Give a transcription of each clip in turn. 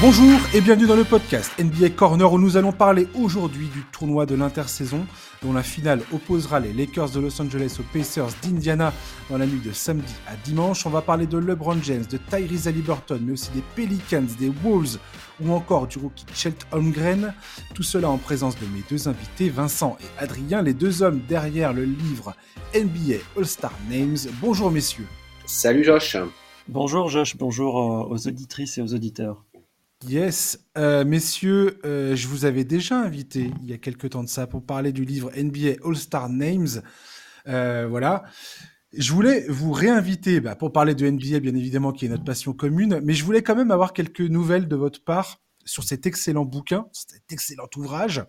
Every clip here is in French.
Bonjour et bienvenue dans le podcast NBA Corner où nous allons parler aujourd'hui du tournoi de l'intersaison dont la finale opposera les Lakers de Los Angeles aux Pacers d'Indiana dans la nuit de samedi à dimanche. On va parler de LeBron James, de Tyrese Haliburton, mais aussi des Pelicans, des Wolves ou encore du rookie Chet Holmgren. Tout cela en présence de mes deux invités, Vincent et Adrien, les deux hommes derrière le livre NBA All-Star Names. Bonjour messieurs. Salut Josh. Bonjour Josh, bonjour euh, aux auditrices et aux auditeurs. Yes, euh, messieurs, euh, je vous avais déjà invité il y a quelques temps de ça pour parler du livre NBA All-Star Names. Euh, voilà. Je voulais vous réinviter bah, pour parler de NBA, bien évidemment, qui est notre passion commune, mais je voulais quand même avoir quelques nouvelles de votre part sur cet excellent bouquin, cet excellent ouvrage.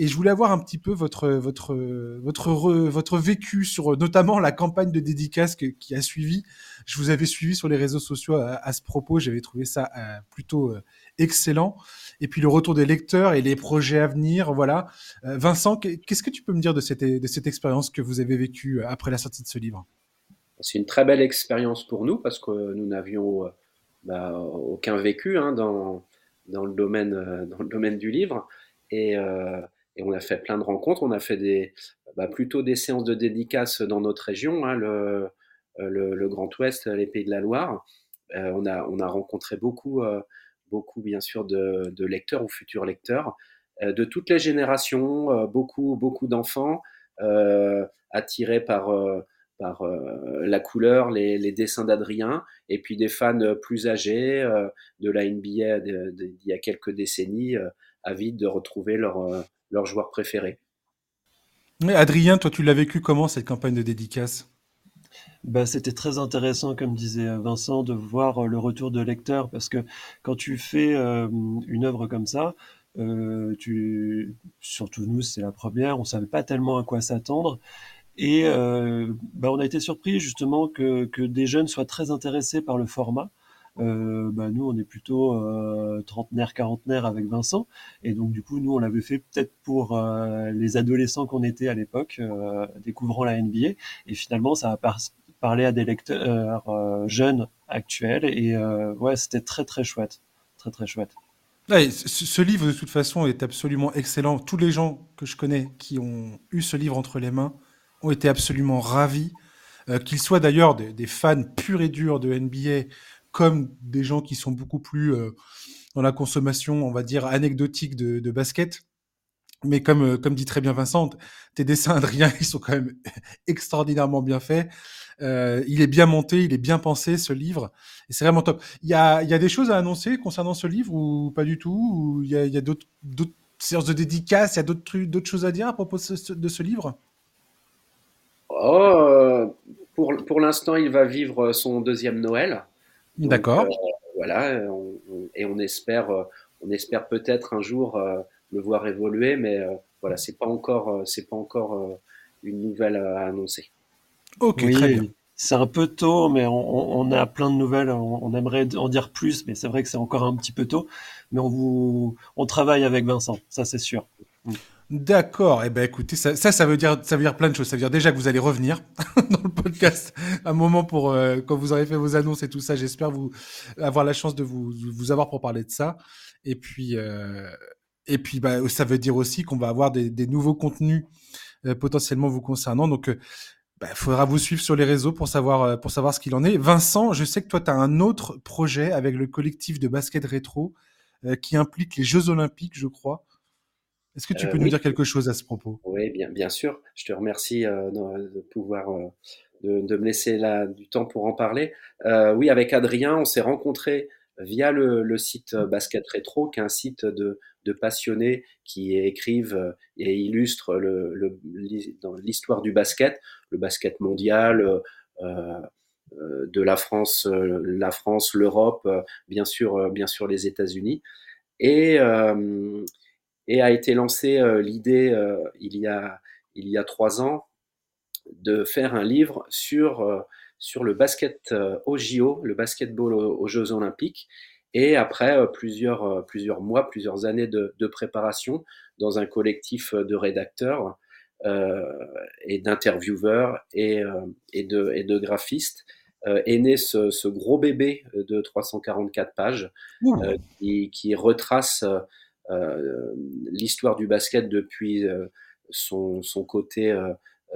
Et je voulais avoir un petit peu votre, votre, votre, votre vécu sur notamment la campagne de dédicace qui a suivi. Je vous avais suivi sur les réseaux sociaux à, ce propos. J'avais trouvé ça euh, plutôt euh, excellent. Et puis le retour des lecteurs et les projets à venir. Voilà. Euh, Vincent, qu'est-ce que tu peux me dire de cette, de cette expérience que vous avez vécue après la sortie de ce livre? C'est une très belle expérience pour nous parce que nous n'avions bah, aucun vécu hein, dans, dans, le domaine, dans le domaine du livre. Et, et on a fait plein de rencontres. On a fait bah, plutôt des séances de dédicaces dans notre région, hein, le, le, Grand Ouest, les Pays de la Loire. Euh, on, a, on a rencontré beaucoup, euh, beaucoup bien sûr de, lecteurs ou futurs lecteurs euh, de toutes les générations, euh, beaucoup, beaucoup d'enfants euh, attirés par euh, la couleur, les, les dessins d'Adrien, et puis des fans plus âgés euh, de la NBA d'il y a quelques décennies, euh, avides de retrouver leur, leur joueur préféré. Mais Adrien, toi, tu l'as vécu comment cette campagne de dédicace? Bah, c'était très intéressant, comme disait Vincent, de voir le retour de lecteurs, parce que quand tu fais euh, une œuvre comme ça, euh, tu, surtout nous, c'est la première, on savait pas tellement à quoi s'attendre, et euh, bah, on a été surpris justement que, que, des jeunes soient très intéressés par le format. Euh, bah, nous, on est plutôt euh, trentenaire, quarantenaire avec Vincent, et donc du coup, nous, on l'avait fait peut-être pour euh, les adolescents qu'on était à l'époque, euh, découvrant la NBA, et finalement, ça a par parlé à des lecteurs jeunes actuels, et ouais, c'était très très chouette, très très chouette. Ouais, ce livre, de toute façon, est absolument excellent. Tous les gens que je connais qui ont eu ce livre entre les mains ont été absolument ravis. Qu'ils soient d'ailleurs des, fans purs et durs de NBA comme des gens qui sont beaucoup plus euh, dans la consommation, on va dire, anecdotique de, basket. Mais comme, euh, comme dit très bien Vincent, tes dessins, Adrien, ils sont quand même extraordinairement bien faits. Euh, il est bien monté, il est bien pensé, ce livre. Et c'est vraiment top. Il y a, il y a des choses à annoncer concernant ce livre ou pas du tout? Ou Il y a, d'autres séances de dédicaces, il y a d'autres d'autres choses à dire à propos de ce, de ce livre? Oh, pour, pour l'instant, il va vivre son deuxième Noël. D'accord. Euh, voilà, on, et on espère, euh, on espère peut-être un jour euh, le voir évoluer, mais euh, voilà, c'est pas encore, c'est pas encore euh, une nouvelle à annoncer. Ok, oui, très bien. C'est un peu tôt, mais on, on, a plein de nouvelles. On, on, aimerait en dire plus, mais c'est vrai que c'est encore un petit peu tôt. Mais on vous, on travaille avec Vincent, ça c'est sûr. Mm. D'accord. Eh ben, écoutez, ça, ça, veut dire, ça veut dire plein de choses. Ça veut dire déjà que vous allez revenir dans le podcast un moment pour euh, quand vous aurez fait vos annonces et tout ça. J'espère vous avoir la chance de vous, vous avoir pour parler de ça. Et puis, euh, et puis, bah, ça veut dire aussi qu'on va avoir des, des nouveaux contenus euh, potentiellement vous concernant. Donc, il bah, faudra vous suivre sur les réseaux pour savoir, pour savoir ce qu'il en est. Vincent, je sais que toi, tu as un autre projet avec le collectif de basket rétro qui implique les Jeux Olympiques, je crois. Est-ce que tu peux euh, nous oui. dire quelque chose à ce propos? Oui, bien, bien sûr. Je te remercie euh, de pouvoir euh, de, de, me laisser là, du temps pour en parler. Oui, avec Adrien, on s'est rencontrés via le, le, site Basket Rétro, qui est un site de, de passionnés qui écrivent et illustrent le, le, l'histoire du basket, le basket mondial. De la France, la France, l'Europe, bien sûr, bien sûr les États-Unis, et euh, et a été lancée euh, l'idée euh, il, y a, il y a trois ans de faire un livre sur, euh, sur le basket au JO, le basketball aux, aux Jeux Olympiques. Et après plusieurs, plusieurs mois, plusieurs années de, de, préparation dans un collectif de rédacteurs euh, et d'intervieweurs et, et, de, et de graphistes, est né ce, gros bébé de 344 pages qui, qui, retrace l'histoire du basket depuis son, son, côté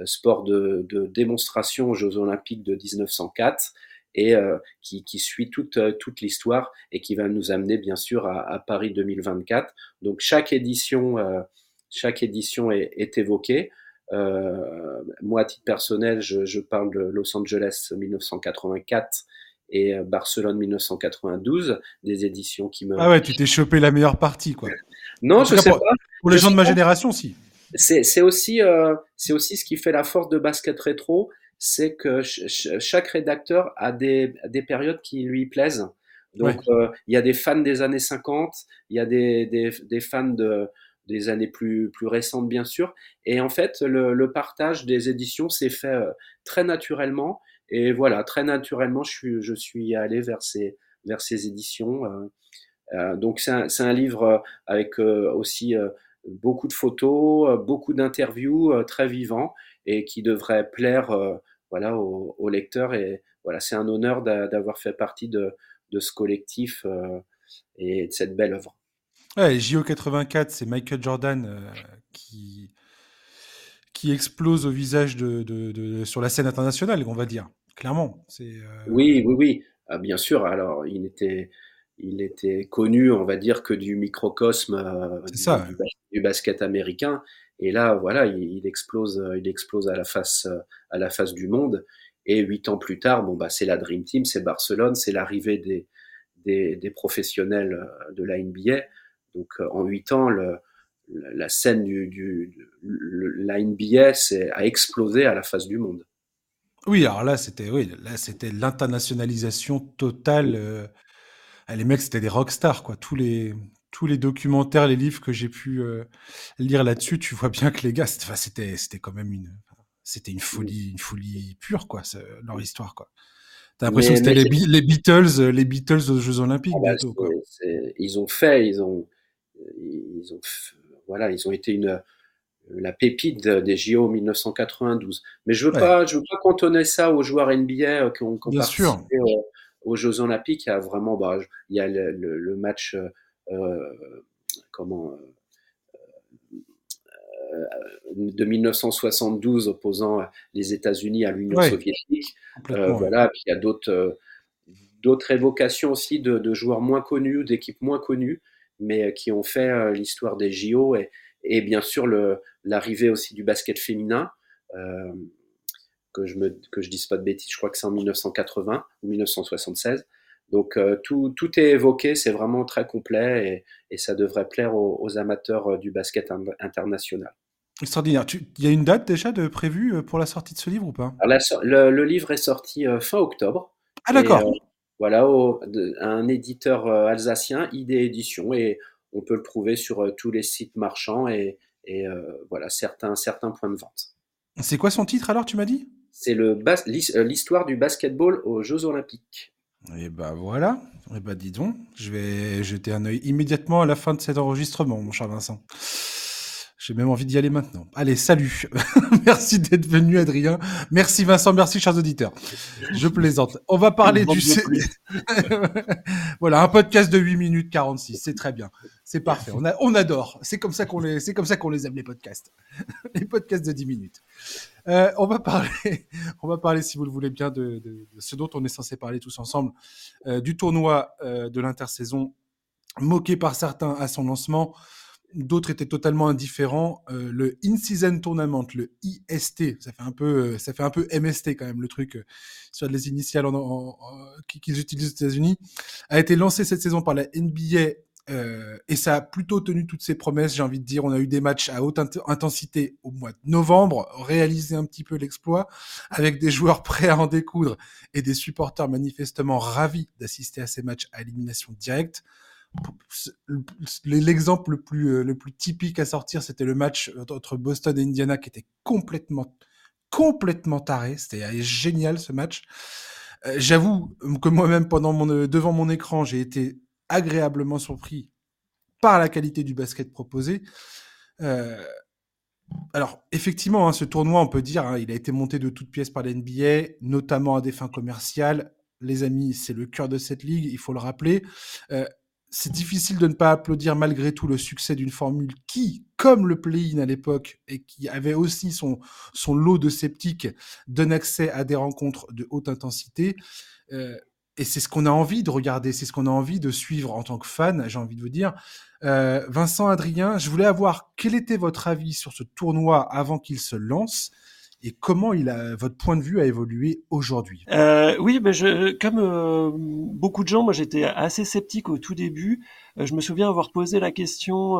sport de, démonstration aux Jeux Olympiques de 1904 et euh, qui, suit toute, euh, toute l'histoire et qui va nous amener bien sûr à, Paris 2024. Donc chaque édition, euh, chaque édition est, évoquée. Euh, moi, à titre personnel, je, parle de Los Angeles 1984 et Barcelone 1992, des éditions qui me... Ah ouais, tu t'es chopé la meilleure partie, quoi. non, je sais pour, pas. Pour les gens de ma génération, si. C'est aussi, euh, c'est aussi ce qui fait la force de basket rétro, c'est que chaque rédacteur a des, des, périodes qui lui plaisent. Donc, euh, il y a des fans des années 50, il y a des, des, des, fans de, des années plus, plus récentes, bien sûr. Et en fait, le, le partage des éditions s'est fait euh, très naturellement. Et voilà, très naturellement, je suis, je allé vers ces, éditions. Euh, euh donc, c'est un, livre avec aussi beaucoup de photos, beaucoup d'interviews, très vivant, et qui devrait plaire voilà, au, lecteur. Et voilà, c'est un honneur d'avoir fait partie de, ce collectif euh, et de cette belle œuvre. Ouais, JO84, c'est Michael Jordan euh, qui, qui explose au visage sur la scène internationale, on va dire. Clairement. C'est, euh... Oui, oui, oui. Ah, bien sûr. Alors, il était, il était connu, on va dire, que du microcosme euh, du, ça, du, du, basket américain. Et là, voilà, il, il, explose, il explose à la face, à la face du monde. Et huit ans plus tard, bon bah c'est la Dream Team, c'est Barcelone, c'est l'arrivée des, des, des, professionnels euh, de la NBA. Donc euh, en huit ans, le, la scène du, du le, la NBA a explosé à la face du monde. Oui, alors là c'était oui, là c'était l'internationalisation totale. Euh, les mecs c'était des rockstars quoi. Tous les tous les documentaires, les livres que j'ai pu euh, lire là-dessus, tu vois bien que les gars, c'était, c'était quand même une, c'était une folie, une folie pure, quoi, leur histoire, quoi. T'as l'impression que c'était les, les, Beatles, euh, les Beatles aux Jeux Olympiques, ah bah, bientôt, quoi. Ils ont fait, ils ont, ils ont, voilà, ils ont été une, la pépite des JO 1992. Mais je veux ouais. pas, je veux pas cantonner ça aux joueurs NBA qui ont, qui ont participé aux, aux, Jeux Olympiques. Il y a vraiment, bah, il y a le, le, le match euh, comment euh, de 1972 opposant les États-Unis à l'Union ouais, soviétique. Euh, voilà, puis il y a d'autres d'autres évocations aussi de, de, joueurs moins connus, d'équipes moins connues, mais qui ont fait euh, l'histoire des JO et, et bien sûr l'arrivée aussi du basket féminin. Euh, que je me que je dise pas de bêtises, je crois que c'est en 1980 ou 1976. Donc euh, tout, tout, est évoqué, c'est vraiment très complet et, et ça devrait plaire aux, aux, amateurs euh, du basket international. Extraordinaire. Il y a une date déjà de prévue pour la sortie de ce livre ou pas? Alors, la, le, le, livre est sorti fin octobre. Ah d'accord. Euh, voilà, au, de, un éditeur alsacien, ID Édition, et on peut le trouver sur tous les sites marchands et, et voilà certains, certains points de vente. C'est quoi son titre alors, tu m'as dit? C'est l'histoire du basketball aux Jeux Olympiques. Et bah voilà, et bah dis donc, je vais jeter un œil immédiatement à la fin de cet enregistrement, mon cher Vincent. J'ai même envie d'y aller maintenant. Allez, salut. merci d'être venu, Adrien. Merci, Vincent. Merci, chers auditeurs. Je plaisante. On va parler du... voilà, un podcast de 8 minutes 46. C'est très bien. C'est parfait. On, a, on adore. C'est comme ça qu'on les, c'est comme ça qu'on les aime, les podcasts. les podcasts de 10 minutes. Euh, on va parler, on va parler, si vous le voulez bien, de, de, ce dont on est censé parler tous ensemble, euh, du tournoi euh, de l'intersaison, moqué par certains à son lancement d'autres étaient totalement indifférents. Euh, le In-Season Tournament, le IST, ça fait un peu, euh, MST quand même, le truc euh, sur les initiales qu'ils utilisent aux États-Unis, a été lancé cette saison par la NBA euh, et ça a plutôt tenu toutes ses promesses. J'ai envie de dire, on a eu des matchs à haute int intensité au mois de novembre, réalisé un petit peu l'exploit, avec des joueurs prêts à en découdre et des supporters manifestement ravis d'assister à ces matchs à élimination directe l'exemple le plus euh, le plus typique à sortir, c'était le match entre Boston et Indiana qui était complètement complètement taré. C'était génial ce match. Euh, J'avoue que moi-même pendant euh, devant mon écran, j'ai été agréablement surpris par la qualité du basket proposé. Euh, alors, effectivement, hein, ce tournoi, on peut dire, hein, il a été monté de toutes pièces par la NBA, notamment à des fins commerciales. Les amis, c'est le cœur de cette ligue, il faut le rappeler. Euh, c'est difficile de ne pas applaudir malgré tout le succès d'une formule qui, comme le play-in à l'époque, et qui avait aussi son, son lot de sceptiques, donne accès à des rencontres de haute intensité. Euh, et c'est ce qu'on a envie de regarder, c'est ce qu'on a envie de suivre en tant que fan, j'ai envie de vous dire. Euh, Vincent, Adrien, je voulais avoir quel était votre avis sur ce tournoi avant qu'il se lance? Et comment votre point de vue a évolué aujourd'hui? Euh, Oui, comme euh, beaucoup de gens, moi j'étais assez sceptique au tout début. Euh, je me souviens avoir posé la question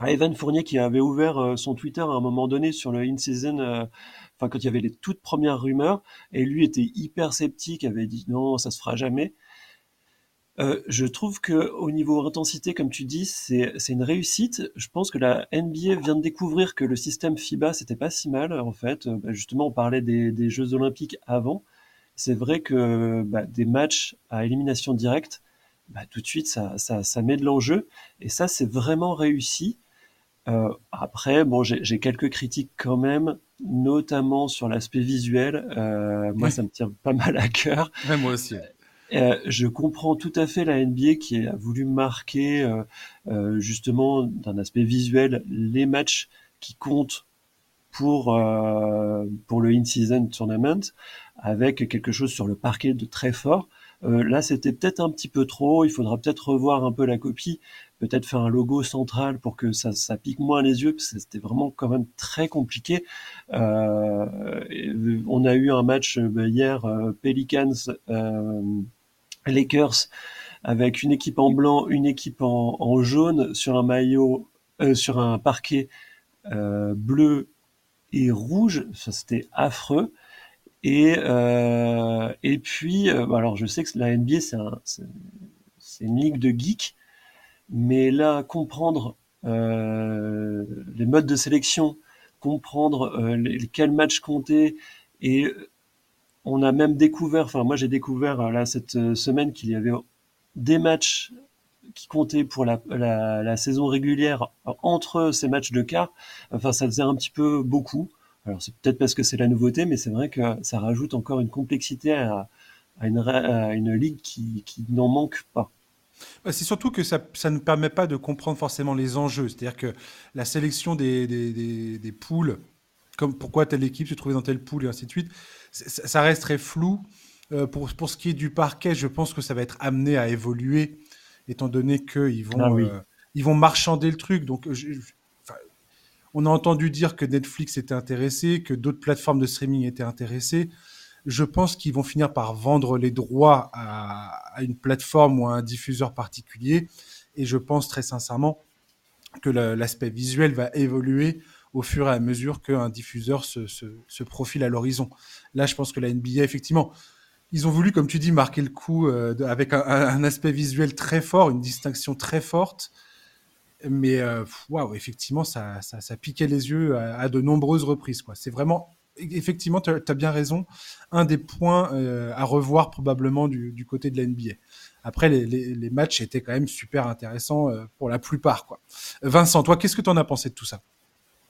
à Evan Fournier qui avait ouvert son Twitter à un moment donné sur le in-season, enfin quand il y avait les toutes premières rumeurs, et lui était hyper sceptique, avait dit non, ça se fera jamais. Euh, je trouve que au niveau intensité, comme tu dis, c'est c'est une réussite. Je pense que la NBA vient de découvrir que le système FIBA c'était pas si mal en fait. Euh, bah, justement, on parlait des, des Jeux Olympiques avant. C'est vrai que bah, des matchs à élimination directe, bah, tout de suite ça, ça, ça met de l'enjeu et ça c'est vraiment réussi. Euh, après, bon, j'ai quelques critiques quand même, notamment sur l'aspect visuel. Euh, moi, ça me tient pas mal à cœur. Ouais, moi aussi. Euh, je comprends tout à fait la NBA qui a voulu marquer euh, euh, justement d'un aspect visuel les matchs qui comptent pour pour le in-season tournament avec quelque chose sur le parquet de très fort. là, c'était peut-être un petit peu trop. Il faudra peut-être revoir un peu la copie, peut-être faire un logo central pour que ça, pique moins les yeux, parce que c'était vraiment quand même très compliqué. Euh, on a eu un match hier, Pelicans Lakers avec une équipe en blanc, une équipe en, jaune sur un maillot, euh, sur un parquet euh, bleu et rouge. Ça c'était affreux. Et euh, et puis alors je sais que la NBA c'est une ligue de geeks, mais là comprendre les modes de sélection, comprendre les, quels matchs compter et on a même découvert, enfin moi j'ai découvert euh, là cette euh, semaine qu'il y avait des matchs qui comptaient pour la, saison régulière entre ces matchs de quart. Enfin ça faisait un petit peu beaucoup. Alors c'est peut-être parce que c'est la nouveauté, mais c'est vrai que ça rajoute encore une complexité à, une, ligue qui, n'en manque pas. Bah, c'est surtout que ça, ne permet pas de comprendre forcément les enjeux. C'est-à-dire que la sélection des, des poules, comme pourquoi telle équipe se trouvait dans telle poule et ainsi de suite, ça reste très flou. Euh, pour, pour ce qui est du parquet, je pense que ça va être amené à évoluer, étant donné qu'ils vont, ah euh, ils vont marchander le truc. Donc, on a entendu dire que Netflix était intéressé, que d'autres plateformes de streaming étaient intéressées. Je pense qu'ils vont finir par vendre les droits à, une plateforme ou à un diffuseur particulier. Et je pense très sincèrement que l'aspect visuel va évoluer au fur et à mesure qu'un diffuseur se, profile à l'horizon. Là, je pense que la NBA, effectivement, ils ont voulu, comme tu dis, marquer le coup euh, avec un, un, aspect visuel très fort, une distinction très forte. Mais euh, waouh, effectivement, ça, ça, ça, piquait les yeux à, à de nombreuses reprises. C'est vraiment, effectivement, tu as, bien raison, un des points euh, à revoir probablement du, côté de la NBA. Après, les, matchs étaient quand même super intéressants euh, pour la plupart. Quoi. Vincent, toi, qu'est-ce que tu en as pensé de tout ça?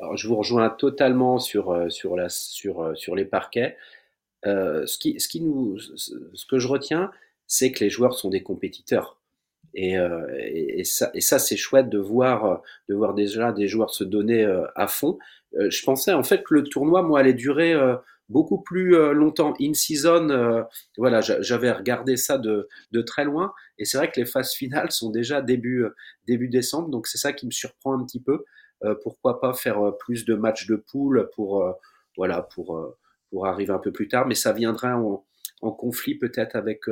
Alors, je vous rejoins totalement sur, euh, sur, les parquets. Ce, qui, ce, qui nous, ce que je retiens, c'est que les joueurs sont des compétiteurs. Et ça, et ça c'est chouette de voir, de voir déjà des joueurs se donner à fond. Je pensais en fait que le tournoi, moi, allait durer beaucoup plus longtemps. In season, voilà, j'avais regardé ça de, de très loin. Et c'est vrai que les phases finales sont déjà début, début décembre. Donc c'est ça qui me surprend un petit peu. Euh, pourquoi pas faire euh, plus de matchs de poule pour euh, voilà pour pour arriver un peu plus tard, mais ça viendra en, en conflit peut-être avec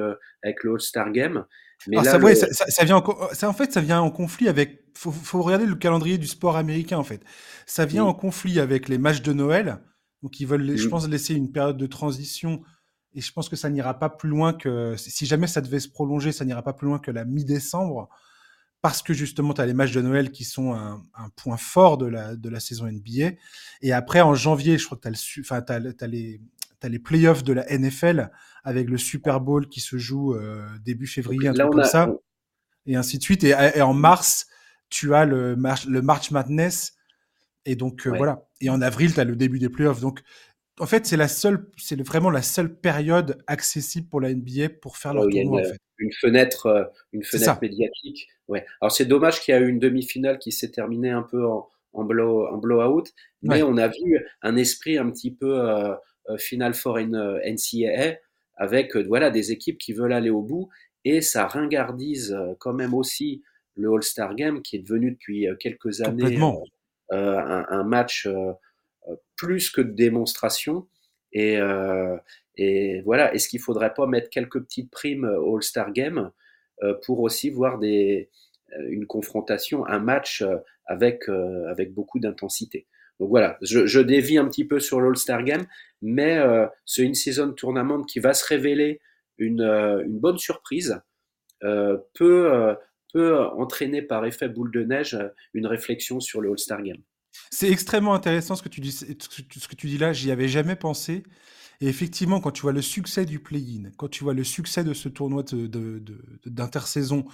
avec le All-Star Game. Mais ah, là, ça, ouais, ça, ça, vient en, ça, en fait, ça vient en conflit avec. Faut, faut regarder le calendrier du sport américain en fait. Ça vient en conflit avec les matchs de Noël, donc ils veulent, je pense, laisser une période de transition. Et je pense que ça n'ira pas plus loin que si jamais ça devait se prolonger, ça n'ira pas plus loin que la mi-décembre parce que justement, tu as les matchs de Noël qui sont un, un, point fort de la, de la saison NBA. Et après, en janvier, je crois que tu as, enfin, as, as, les, as les playoffs de la NFL avec le Super Bowl qui se joue euh, début février, un truc comme ça, et ainsi de suite. Et, et, en mars, tu as le, le March Madness Et donc voilà. Et en avril, tu as le début des playoffs. Donc en fait, c'est la seule, c'est vraiment la seule période accessible pour la NBA pour faire leur tournoi. Une, en fait. une fenêtre, une fenêtre médiatique. Ouais. Alors c'est dommage qu'il y a eu une demi-finale qui s'est terminée un peu en, en blow, en blowout, mais on a vu un esprit un petit peu euh, final for NCAA avec voilà des équipes qui veulent aller au bout. Et ça ringardise quand même aussi le All-Star Game qui est devenu depuis quelques années euh, un, un, match plus que de démonstration. Et, euh, et voilà, est-ce qu'il faudrait pas mettre quelques petites primes au All-Star Game euh, pour aussi voir des, euh, une confrontation, un match avec, avec beaucoup d'intensité? Donc voilà, je, dévie un petit peu sur l'All-Star Game, mais euh, ce In-Season Tournament qui va se révéler une, une bonne surprise euh, peut, peut entraîner par effet boule de neige une réflexion sur le All-Star Game. C'est extrêmement intéressant ce que tu dis, ce que tu dis là, j'y avais jamais pensé. Et effectivement, quand tu vois le succès du play-in, quand tu vois le succès de ce tournoi d'intersaison, de,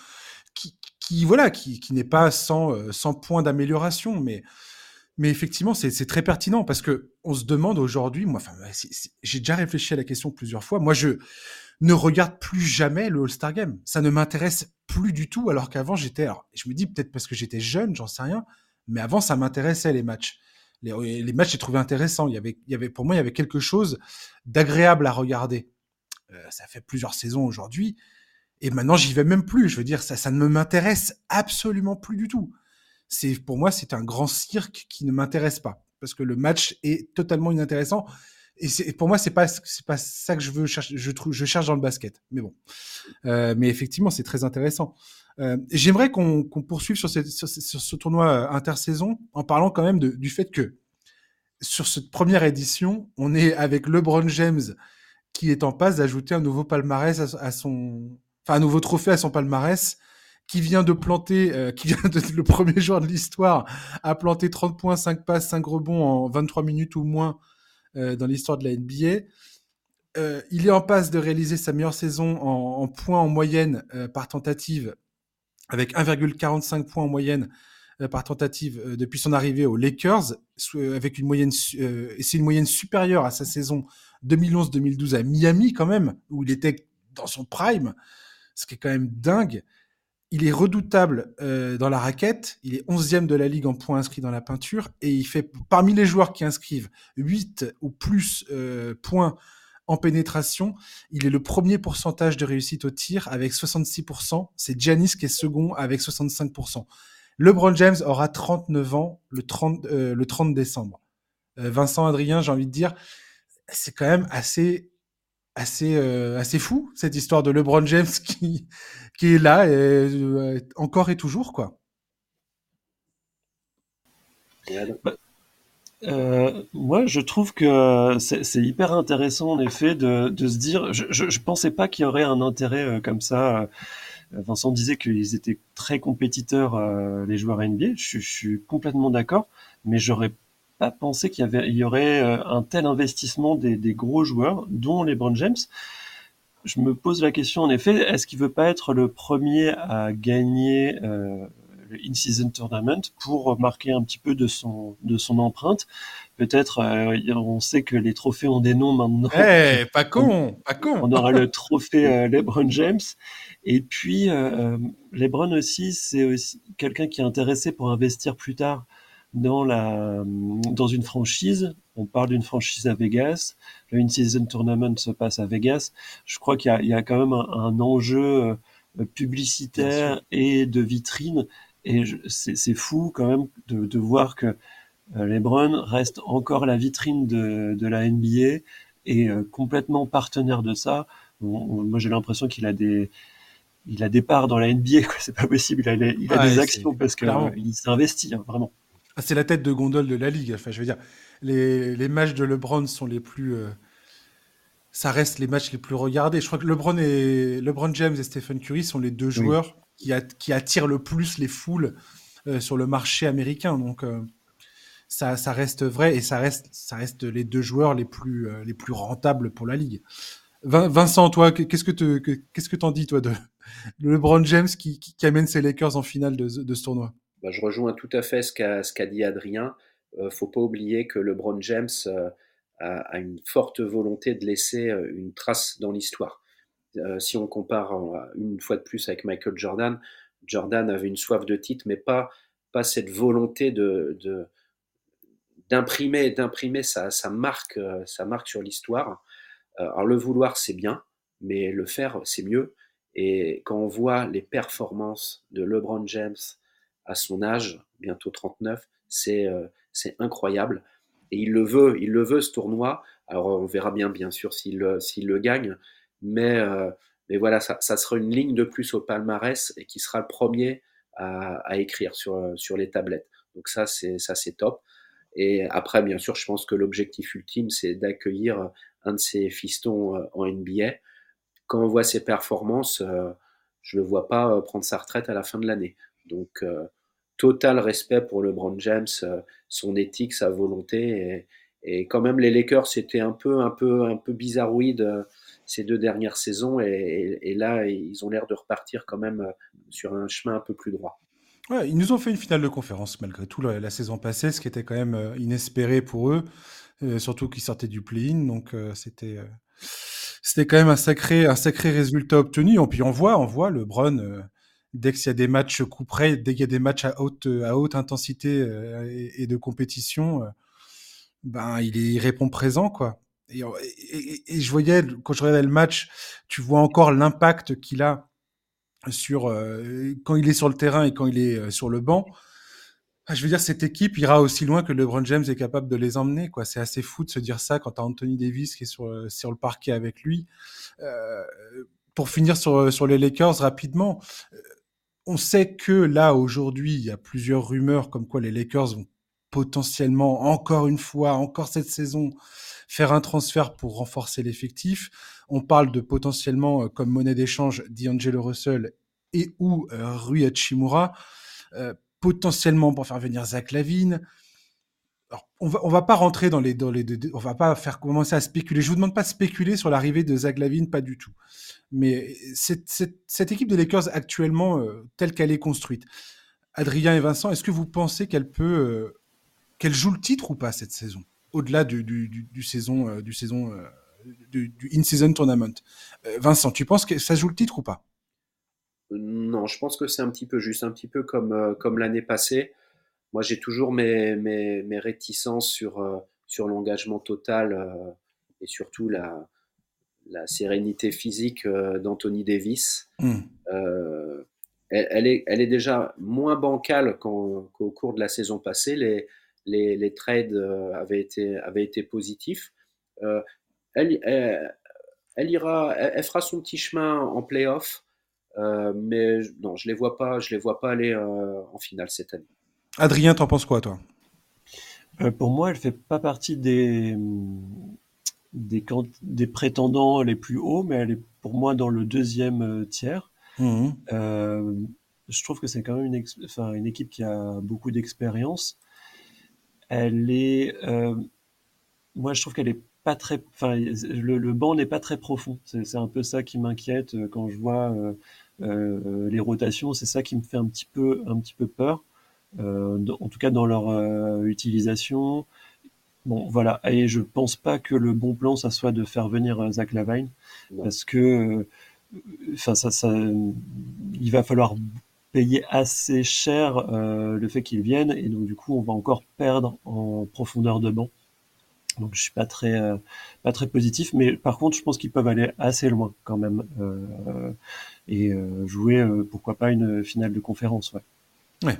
qui, qui, voilà, qui, qui n'est pas sans, euh, sans point d'amélioration, mais, mais effectivement, c'est très pertinent parce que on se demande aujourd'hui, j'ai déjà réfléchi à la question plusieurs fois. Moi, je ne regarde plus jamais le All-Star Game. Ça ne m'intéresse plus du tout, alors qu'avant, j'étais, je me dis peut-être parce que j'étais jeune, j'en sais rien, mais avant, ça m'intéressait les matchs. Les, les matchs, j'ai trouvé intéressants. Il y avait, pour moi, il y avait quelque chose d'agréable à regarder. Euh, ça fait plusieurs saisons aujourd'hui. Et maintenant, j'y vais même plus. Je veux dire, ça ne m'intéresse absolument plus du tout. C'est, pour moi, c'est un grand cirque qui ne m'intéresse pas. Parce que le match est totalement inintéressant. Et c'est, pour moi, c'est pas, c'est pas ça que je veux chercher. Je trouve, je cherche dans le basket. Mais bon. Euh, mais effectivement, c'est très intéressant. Euh, J'aimerais qu'on poursuive sur, cette, sur, ce tournoi euh, intersaison en parlant quand même du fait que sur cette première édition, on est avec LeBron James qui est en passe d'ajouter un nouveau palmarès à, son, enfin un nouveau trophée à son palmarès, qui vient de planter, euh, qui vient de le premier joueur de l'histoire à planter 30 points, 5 passes, 5 rebonds en 23 minutes ou moins euh, dans l'histoire de la NBA. Euh, il est en passe de réaliser sa meilleure saison en, en points en moyenne par tentative avec 1,45 points en moyenne par tentative depuis son arrivée aux Lakers, avec une moyenne, c'est une moyenne supérieure à sa saison 2011-2012 à Miami quand même, où il était dans son prime, ce qui est quand même dingue. Il est redoutable euh, dans la raquette, il est 11e de la ligue en points inscrits dans la peinture, et il fait, parmi les joueurs qui inscrivent 8 ou plus euh, points en pénétration. Il est le premier pourcentage de réussite au tir avec 66%. C'est Giannis qui est second avec 65%. LeBron James aura 39 ans le 30, euh, le 30 décembre. Euh, Vincent Adrien, j'ai envie de dire, c'est quand même assez assez euh, assez fou cette histoire de LeBron James qui qui est là euh, encore et toujours quoi. Bah, euh, moi, je trouve que c'est hyper intéressant en effet de, se dire. Je, je, pensais pas qu'il y aurait un intérêt euh, comme ça. Euh, Vincent disait qu'ils étaient très compétiteurs, les joueurs NBA. Je, suis complètement d'accord, mais j'aurais pas pensé qu'il y aurait un tel investissement des, des gros joueurs, dont les LeBron James. Je me pose la question en effet, est-ce qu'il veut pas être le premier à gagner euh, le in-season tournament pour marquer un petit peu de son de son empreinte? Peut-être, euh, on sait que les trophées ont des noms maintenant. Eh, pas con, pas con. On aura le trophée euh, LeBron James. Et puis, euh, euh LeBron aussi, c'est aussi quelqu'un qui est intéressé pour investir plus tard dans la dans une franchise. On parle d'une franchise à Vegas. Le in-season tournament se passe à Vegas. Je crois qu'il y, y a, quand même un, un enjeu euh, publicitaire et de vitrine et c'est fou quand même de, de voir que euh, LeBron reste encore la vitrine de, de la NBA et euh, complètement partenaire de ça. moi, j'ai l'impression qu'il a des il a des parts dans la NBA, c'est pas possible. Il a, il a des actions parce qu'il euh, s'est investi, hein, vraiment. Ah, c'est la tête de gondole de la ligue. Enfin, je veux dire, les, les matchs de LeBron sont les plus. Euh, ça reste les matchs les plus regardés. Je crois que LeBron et LeBron James et Stephen Curry sont les deux joueurs qui, a, qui attire le plus les foules euh, sur le marché américain. Donc euh, ça, ça reste vrai et ça reste, ça reste les deux joueurs les plus, les plus rentables pour la ligue. Vincent, toi, qu'est-ce que tu que t'en dis toi de, de LeBron James qui, qui, qui, amène ses Lakers en finale de, de ce tournoi? Bah, Je rejoins tout à fait ce qu'a dit Adrien. euh, faut pas oublier que LeBron James a, a, une forte volonté de laisser une trace dans l'histoire. si on compare une fois de plus avec Michael Jordan, Jordan avait une soif de titre, mais pas, cette volonté d'imprimer sa, marque sa marque sur l'histoire. Alors le vouloir c'est bien, mais le faire c'est mieux. Et quand on voit les performances de LeBron James à son âge, bientôt 39, c'est euh, c'est incroyable. Et il le veut, il le veut ce tournoi. Alors on verra bien, bien sûr, s'il s'il le gagne. Mais, euh, mais voilà, ça, sera une ligne de plus au palmarès et qui sera le premier à, à écrire sur, sur les tablettes. Donc ça, c'est ça c'est top. Et après, bien sûr, je pense que l'objectif ultime, c'est d'accueillir un de ces fistons euh, en NBA quand on voit ses performances, euh, je ne le vois pas euh, prendre sa retraite à la fin de l'année. Donc, euh, total respect pour LeBron James, son éthique, sa volonté. Et, quand même, les Lakers, c'était un peu, un peu, un peu bizarroïde ces deux dernières saisons. Et, là, ils ont l'air de repartir quand même sur un chemin un peu plus droit. Ils nous ont fait une finale de conférence malgré tout la, saison passée, ce qui était quand même inespéré pour eux, surtout qu'ils sortaient du play-in. Donc, c'était c'était quand même un sacré, un sacré résultat obtenu. Et puis on voit, on voit le euh, dès qu'il y a des matchs coup près, dès qu'il y a des matchs à haute, intensité euh, et, de compétition, euh, ben il, répond présent quoi. Et, je voyais quand je regardais le match, tu vois encore l'impact qu'il a sur quand il est sur le terrain et quand il est sur le banc. Ah, je veux dire, cette équipe ira aussi loin que LeBron James est capable de les emmener. Quoi. C'est assez fou de se dire ça quand tu as Anthony Davis qui est sur, euh, le parquet avec lui. Euh, pour finir sur, les Lakers rapidement, euh, on sait que là, aujourd'hui, il y a plusieurs rumeurs comme quoi les Lakers vont potentiellement, encore une fois, encore cette saison, faire un transfert pour renforcer l'effectif. On parle de potentiellement, comme monnaie d'échange, D'Angelo Russell et ou Rui Hachimura potentiellement pour faire venir Zach Lavine. On va, va pas rentrer dans les, dans on va pas faire commencer à spéculer. Je vous demande pas de spéculer sur l'arrivée de Zach Lavine, pas du tout. Mais cette, équipe de Lakers actuellement, euh, telle qu'elle est construite, Adrien et Vincent, est-ce que vous pensez qu'elle peut, euh, qu'elle joue le titre ou pas cette saison, au-delà du, du, du, saison, euh, du saison, in-season tournament? Vincent, tu penses que ça joue le titre ou pas? Non, je pense que c'est un petit peu juste, un petit peu comme, comme l'année passée. Moi, j'ai toujours mes, mes, mes, réticences sur, euh, sur l'engagement total euh, et surtout la, la sérénité physique d'Anthony Davis. Mm. Elle, elle, est, elle est déjà moins bancale qu'au cours de la saison passée. Les, les, les trades avaient été, avaient été positifs. elle, elle, elle, ira, elle, fera son petit chemin en playoff. Euh, mais non, je les vois pas, je les vois pas aller euh, en finale cette année. Adrien, t'en penses quoi, toi? Euh, Pour moi, elle fait pas partie des, des, des, prétendants les plus hauts, mais elle est pour moi dans le deuxième tiers. Mmh. je trouve que c'est quand même une, enfin, une équipe qui a beaucoup d'expérience. Elle est, moi, je trouve qu'elle est pas très, enfin, le, le banc n'est pas très profond. C'est un peu ça qui m'inquiète quand je vois euh, les rotations, c'est ça qui me fait un petit peu, un petit peu peur, euh, en tout cas dans leur euh, utilisation. Bon, voilà. Et je pense pas que le bon plan, ça soit de faire venir Zach Lavine, parce que, enfin, ça, ça, il va falloir payer assez cher le fait qu'il vienne, et donc du coup, on va encore perdre en profondeur de banc. Donc je suis pas très pas très positif, mais par contre, je pense qu'ils peuvent aller assez loin quand même et euh, jouer, euh, pourquoi pas, une finale de conférence. Ouais. ouais.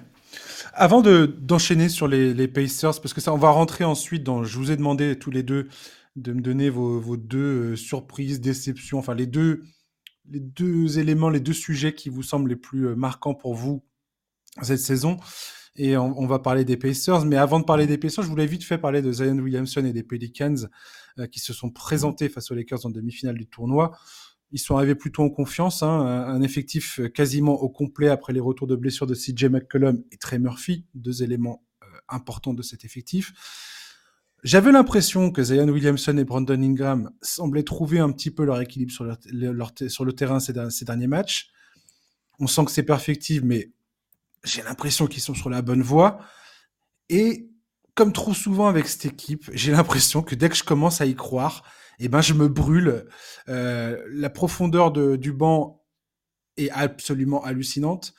Avant de d'enchaîner sur les, les, Pacers, parce que ça, on va rentrer ensuite dans. Je vous ai demandé tous les deux de me donner vos, vos deux euh, surprises, déceptions, enfin les deux, les deux éléments, les deux sujets qui vous semblent les plus marquants pour vous cette saison. Et on, on, va parler des Pacers. Mais avant de parler des Pacers, je voulais vite fait parler de Zion Williamson et des Pelicans euh, qui se sont présentés face aux Lakers en demi-finale du tournoi. Ils sont arrivés plutôt en confiance, hein, un effectif quasiment au complet après les retours de blessures de CJ McCollum et Trey Murphy, deux éléments euh, importants de cet effectif. J'avais l'impression que Zion Williamson et Brandon Ingram semblaient trouver un petit peu leur équilibre sur le terrain ces, ces, derniers matchs. On sent que c'est perfectible, mais j'ai l'impression qu'ils sont sur la bonne voie. Et comme trop souvent avec cette équipe, j'ai l'impression que dès que je commence à y croire, eh ben je me brûle. Euh, la profondeur de, du banc est absolument hallucinante.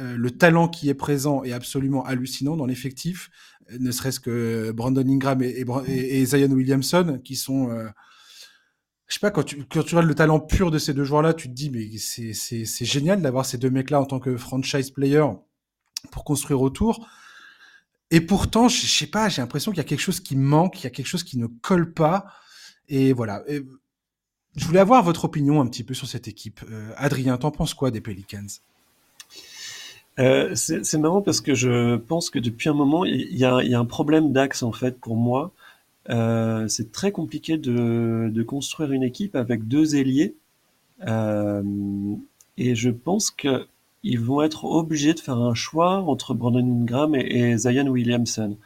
Euh, le talent qui est présent est absolument hallucinant dans l'effectif, euh, ne serait-ce que Brandon Ingram et, Zion Williamson, qui sont, euh, je sais pas, quand tu, quand tu regardes le talent pur de ces deux joueurs-là, tu te dis, mais c'est génial d'avoir ces deux mecs-là en tant que franchise player pour construire autour. Et pourtant, je, sais pas, j'ai l'impression qu'il y a quelque chose qui manque, il y a quelque chose qui ne colle pas. Et voilà. je voulais avoir votre opinion un petit peu sur cette équipe. Adrien, t'en penses quoi des Pelicans? Euh, c'est marrant parce que je pense que depuis un moment, il y a, un problème d'axe en fait pour moi. Euh, c'est très compliqué de, construire une équipe avec deux ailiers. Euh, et je pense qu'ils vont être obligés de faire un choix entre Brandon Ingram et, et Zion Williamson.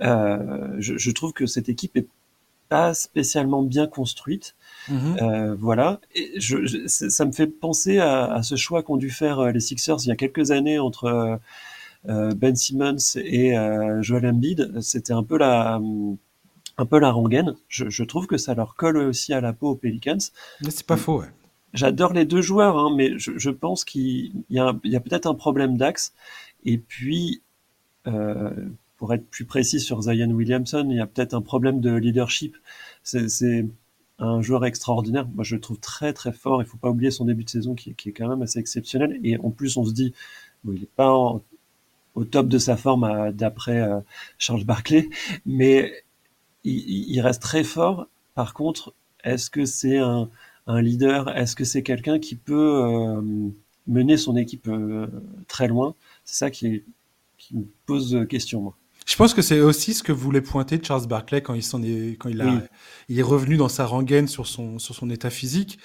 Euh, je, trouve que cette équipe est pas spécialement bien construite. Mhm. Euh, voilà. Et je, ça me fait penser à, ce choix qu'ont dû faire euh, les Sixers il y a quelques années entre euh, Ben Simmons et Joel Embiid. C'était un peu la un peu la rengaine. Je, trouve que ça leur colle aussi à la peau aux Pelicans. Mais c'est pas faux. Ouais. J'adore les deux joueurs, hein, mais je, pense qu'il y a, a peut-être un problème d'axe. Et puis, pour être plus précis sur Zion Williamson, il y a peut-être un problème de leadership. C'est un joueur extraordinaire. Moi, je le trouve très très fort. Il faut pas oublier son début de saison qui, est quand même assez exceptionnel. Et en plus, on se dit, il n'est pas au top de sa forme d'après euh, Charles Barkley, mais il, reste très fort. Par contre, est-ce que c'est un, leader? Est-ce que c'est quelqu'un qui peut euh, mener son équipe euh, très loin? C'est ça qui, qui me pose question, moi. Je pense que c'est aussi ce que voulait pointer Charles Barkley quand il s'en est, quand il a, il est revenu dans sa rengaine sur son, sur son état physique.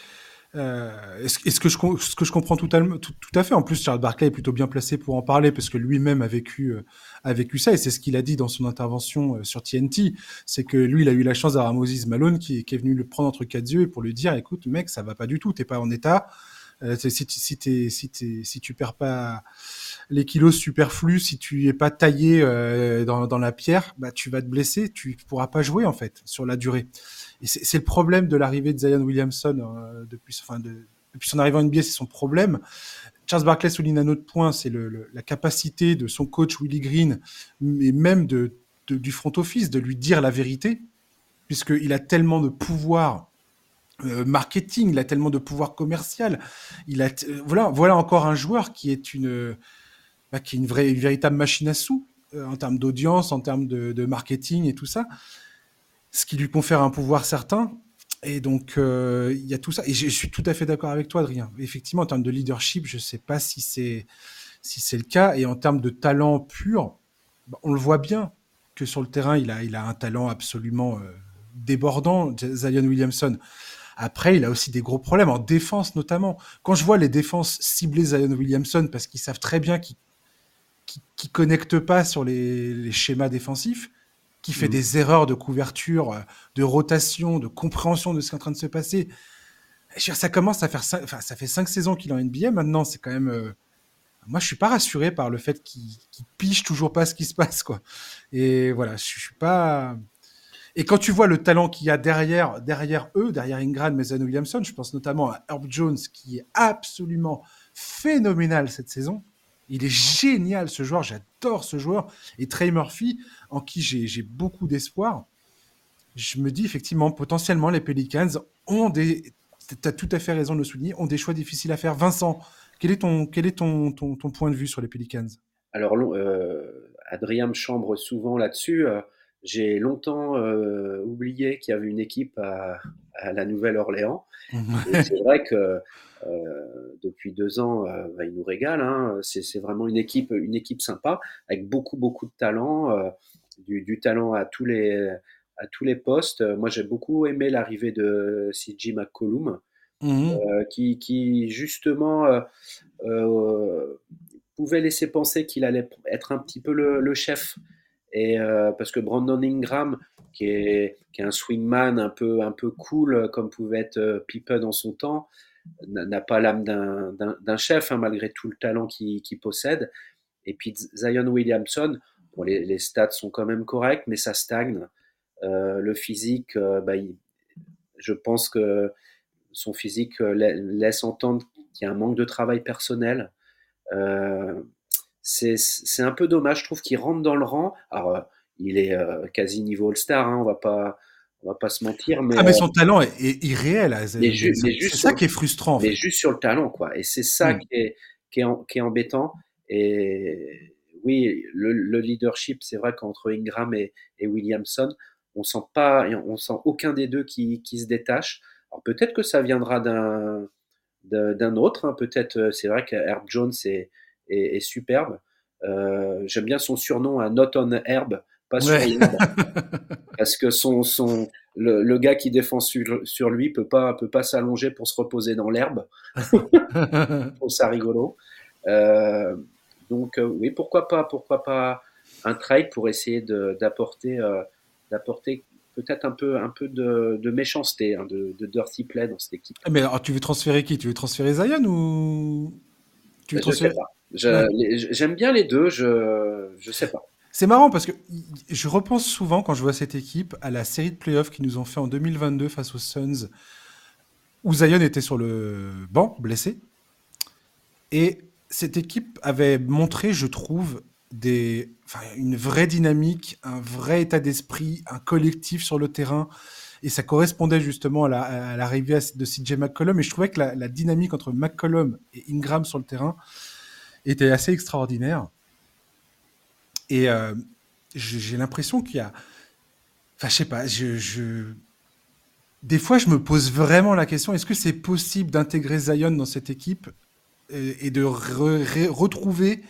Euh, Est-ce que je, ce que je comprends tout à, tout, à fait. En plus, Charles Barkley est plutôt bien placé pour en parler parce que lui-même a vécu, euh, a vécu ça et c'est ce qu'il a dit dans son intervention euh, sur TNT. C'est que lui, il a eu la chance d'avoir Moses Malone qui, qui, est venu le prendre entre quatre yeux et pour lui dire, écoute, mec, ça va pas du tout, t'es pas en état. Euh, si, si, si, si, tu perds pas les kilos superflus, si tu es pas taillé euh, dans, la pierre, bah, tu vas te blesser, tu pourras pas jouer en fait sur la durée. Et c'est le problème de l'arrivée de Zion Williamson euh, depuis, son arrivée en NBA, c'est son problème. Charles Barkley souligne un autre point, c'est la capacité de son coach Willie Green, et même du front office, de lui dire la vérité, puisqu'il a tellement de pouvoir euh, marketing, il a tellement de pouvoir commercial. Il a, voilà, voilà encore un joueur qui est une, bah, qui est une vraie, véritable machine à sous euh, en termes d'audience, en termes de, marketing et tout ça, ce qui lui confère un pouvoir certain. Et donc, euh, il y a tout ça. Et je, suis tout à fait d'accord avec toi, Adrien. Effectivement, en termes de leadership, je ne sais pas si c'est si c'est le cas. Et en termes de talent pur, bah, on le voit bien que sur le terrain, il a, il a un talent absolument euh, débordant, Zion Williamson. Après, il a aussi des gros problèmes en défense notamment. Quand je vois les défenses cibler Zion Williamson parce qu'ils savent très bien qu'ils qui, qui connecte pas sur les, schémas défensifs, qui fait mm. des erreurs de couverture, euh, de rotation, de compréhension de ce qui est en train de se passer. ça commence à faire, enfin, ça fait cinq saisons qu'il est en NBA. Maintenant, c'est quand même. Euh, moi, je suis pas rassuré par le fait qu'il qu piche toujours pas ce qui se passe, quoi. Et voilà, je, suis pas. Et quand tu vois le talent qu'il y a derrière, derrière eux, derrière Ingram, Mason Williamson, je pense notamment à Herb Jones, qui est absolument phénoménal cette saison. Il est génial ce joueur, j'adore ce joueur. Et Trey Murphy, en qui j'ai beaucoup d'espoir, je me dis effectivement, potentiellement, les Pelicans ont des. Tu tout à fait raison de le souligner, ont des choix difficiles à faire. Vincent, quel est ton, quel est ton, ton, point de vue sur les Pelicans? Alors, euh, Adrien me chambre souvent là-dessus. Euh, j'ai longtemps euh, oublié qu'il y avait une équipe à, à la Nouvelle-Orléans. c'est vrai que euh, depuis deux ans, euh, bah, il nous régale. Hein. C'est vraiment une équipe, une équipe sympa, avec beaucoup, beaucoup de talent, du, du, talent à tous les, à tous les postes. Moi, j'ai beaucoup aimé l'arrivée de CJ McCollum, mmh qui, qui, justement pouvait laisser penser qu'il allait être un petit peu le, le chef. Et parce que Brandon Ingram, qui est, qui est un swingman un peu, un peu cool, comme pouvait être Pippen dans son temps, n'a pas l'âme d'un chef, hein, malgré tout le talent qu'il possède. Et puis Zion Williamson, bon, les, les, stats sont quand même corrects, mais ça stagne. le physique, bah, je pense que son physique laisse entendre qu'il y a un manque de travail personnel. C'est un peu dommage, je trouve qu'il rentre dans le rang. Alors, il est quasi niveau All-Star, hein, on va pas on va pas se mentir. Mais, ah, mais son talent est, irréel. Hein, c'est ça qui est frustrant. Mais juste sur le talent, quoi. Et c'est ça hmm. qui, est, qui, est, qui, est, embêtant. Et oui, le, leadership, c'est vrai qu'entre Ingram et, et, Williamson, on sent pas, on sent aucun des deux qui, qui se détache. Alors peut-être que ça viendra d'un d'un autre. Hein. Peut-être, euh, c'est vrai qu'Herb Jones est, est, est superbe. Euh, J'aime bien son surnom à Not on Herb Parce que son, son, le, gars qui défend sur, sur, lui peut pas, peut pas s'allonger pour se reposer dans l'herbe. pour ça rigolo. Euh, donc euh, oui, pourquoi pas, pourquoi pas un trade pour essayer d'apporter, euh, d'apporter peut-être un peu, un peu de, de méchanceté, hein, de, de, dirty play dans cette équipe. Mais alors, tu veux transférer qui? Tu veux transférer Zion ou? Tu veux transférer... J'aime bien les deux, je, je sais pas. C'est marrant parce que je repense souvent quand je vois cette équipe à la série de playoffs qu'ils nous ont fait en 2022 face aux Suns, où Zion était sur le banc, blessé. Et cette équipe avait montré, je trouve, des, une vraie dynamique, un vrai état d'esprit, un collectif sur le terrain. Et ça correspondait justement à l'arrivée de CJ McCollum. Et je trouvais que la, la, dynamique entre McCollum et Ingram sur le terrain était assez extraordinaire. Et euh, j'ai l'impression qu'il y a. Enfin, je sais pas, je, Des fois, je me pose vraiment la question est-ce que c'est possible d'intégrer Zion dans cette équipe et, de retrouver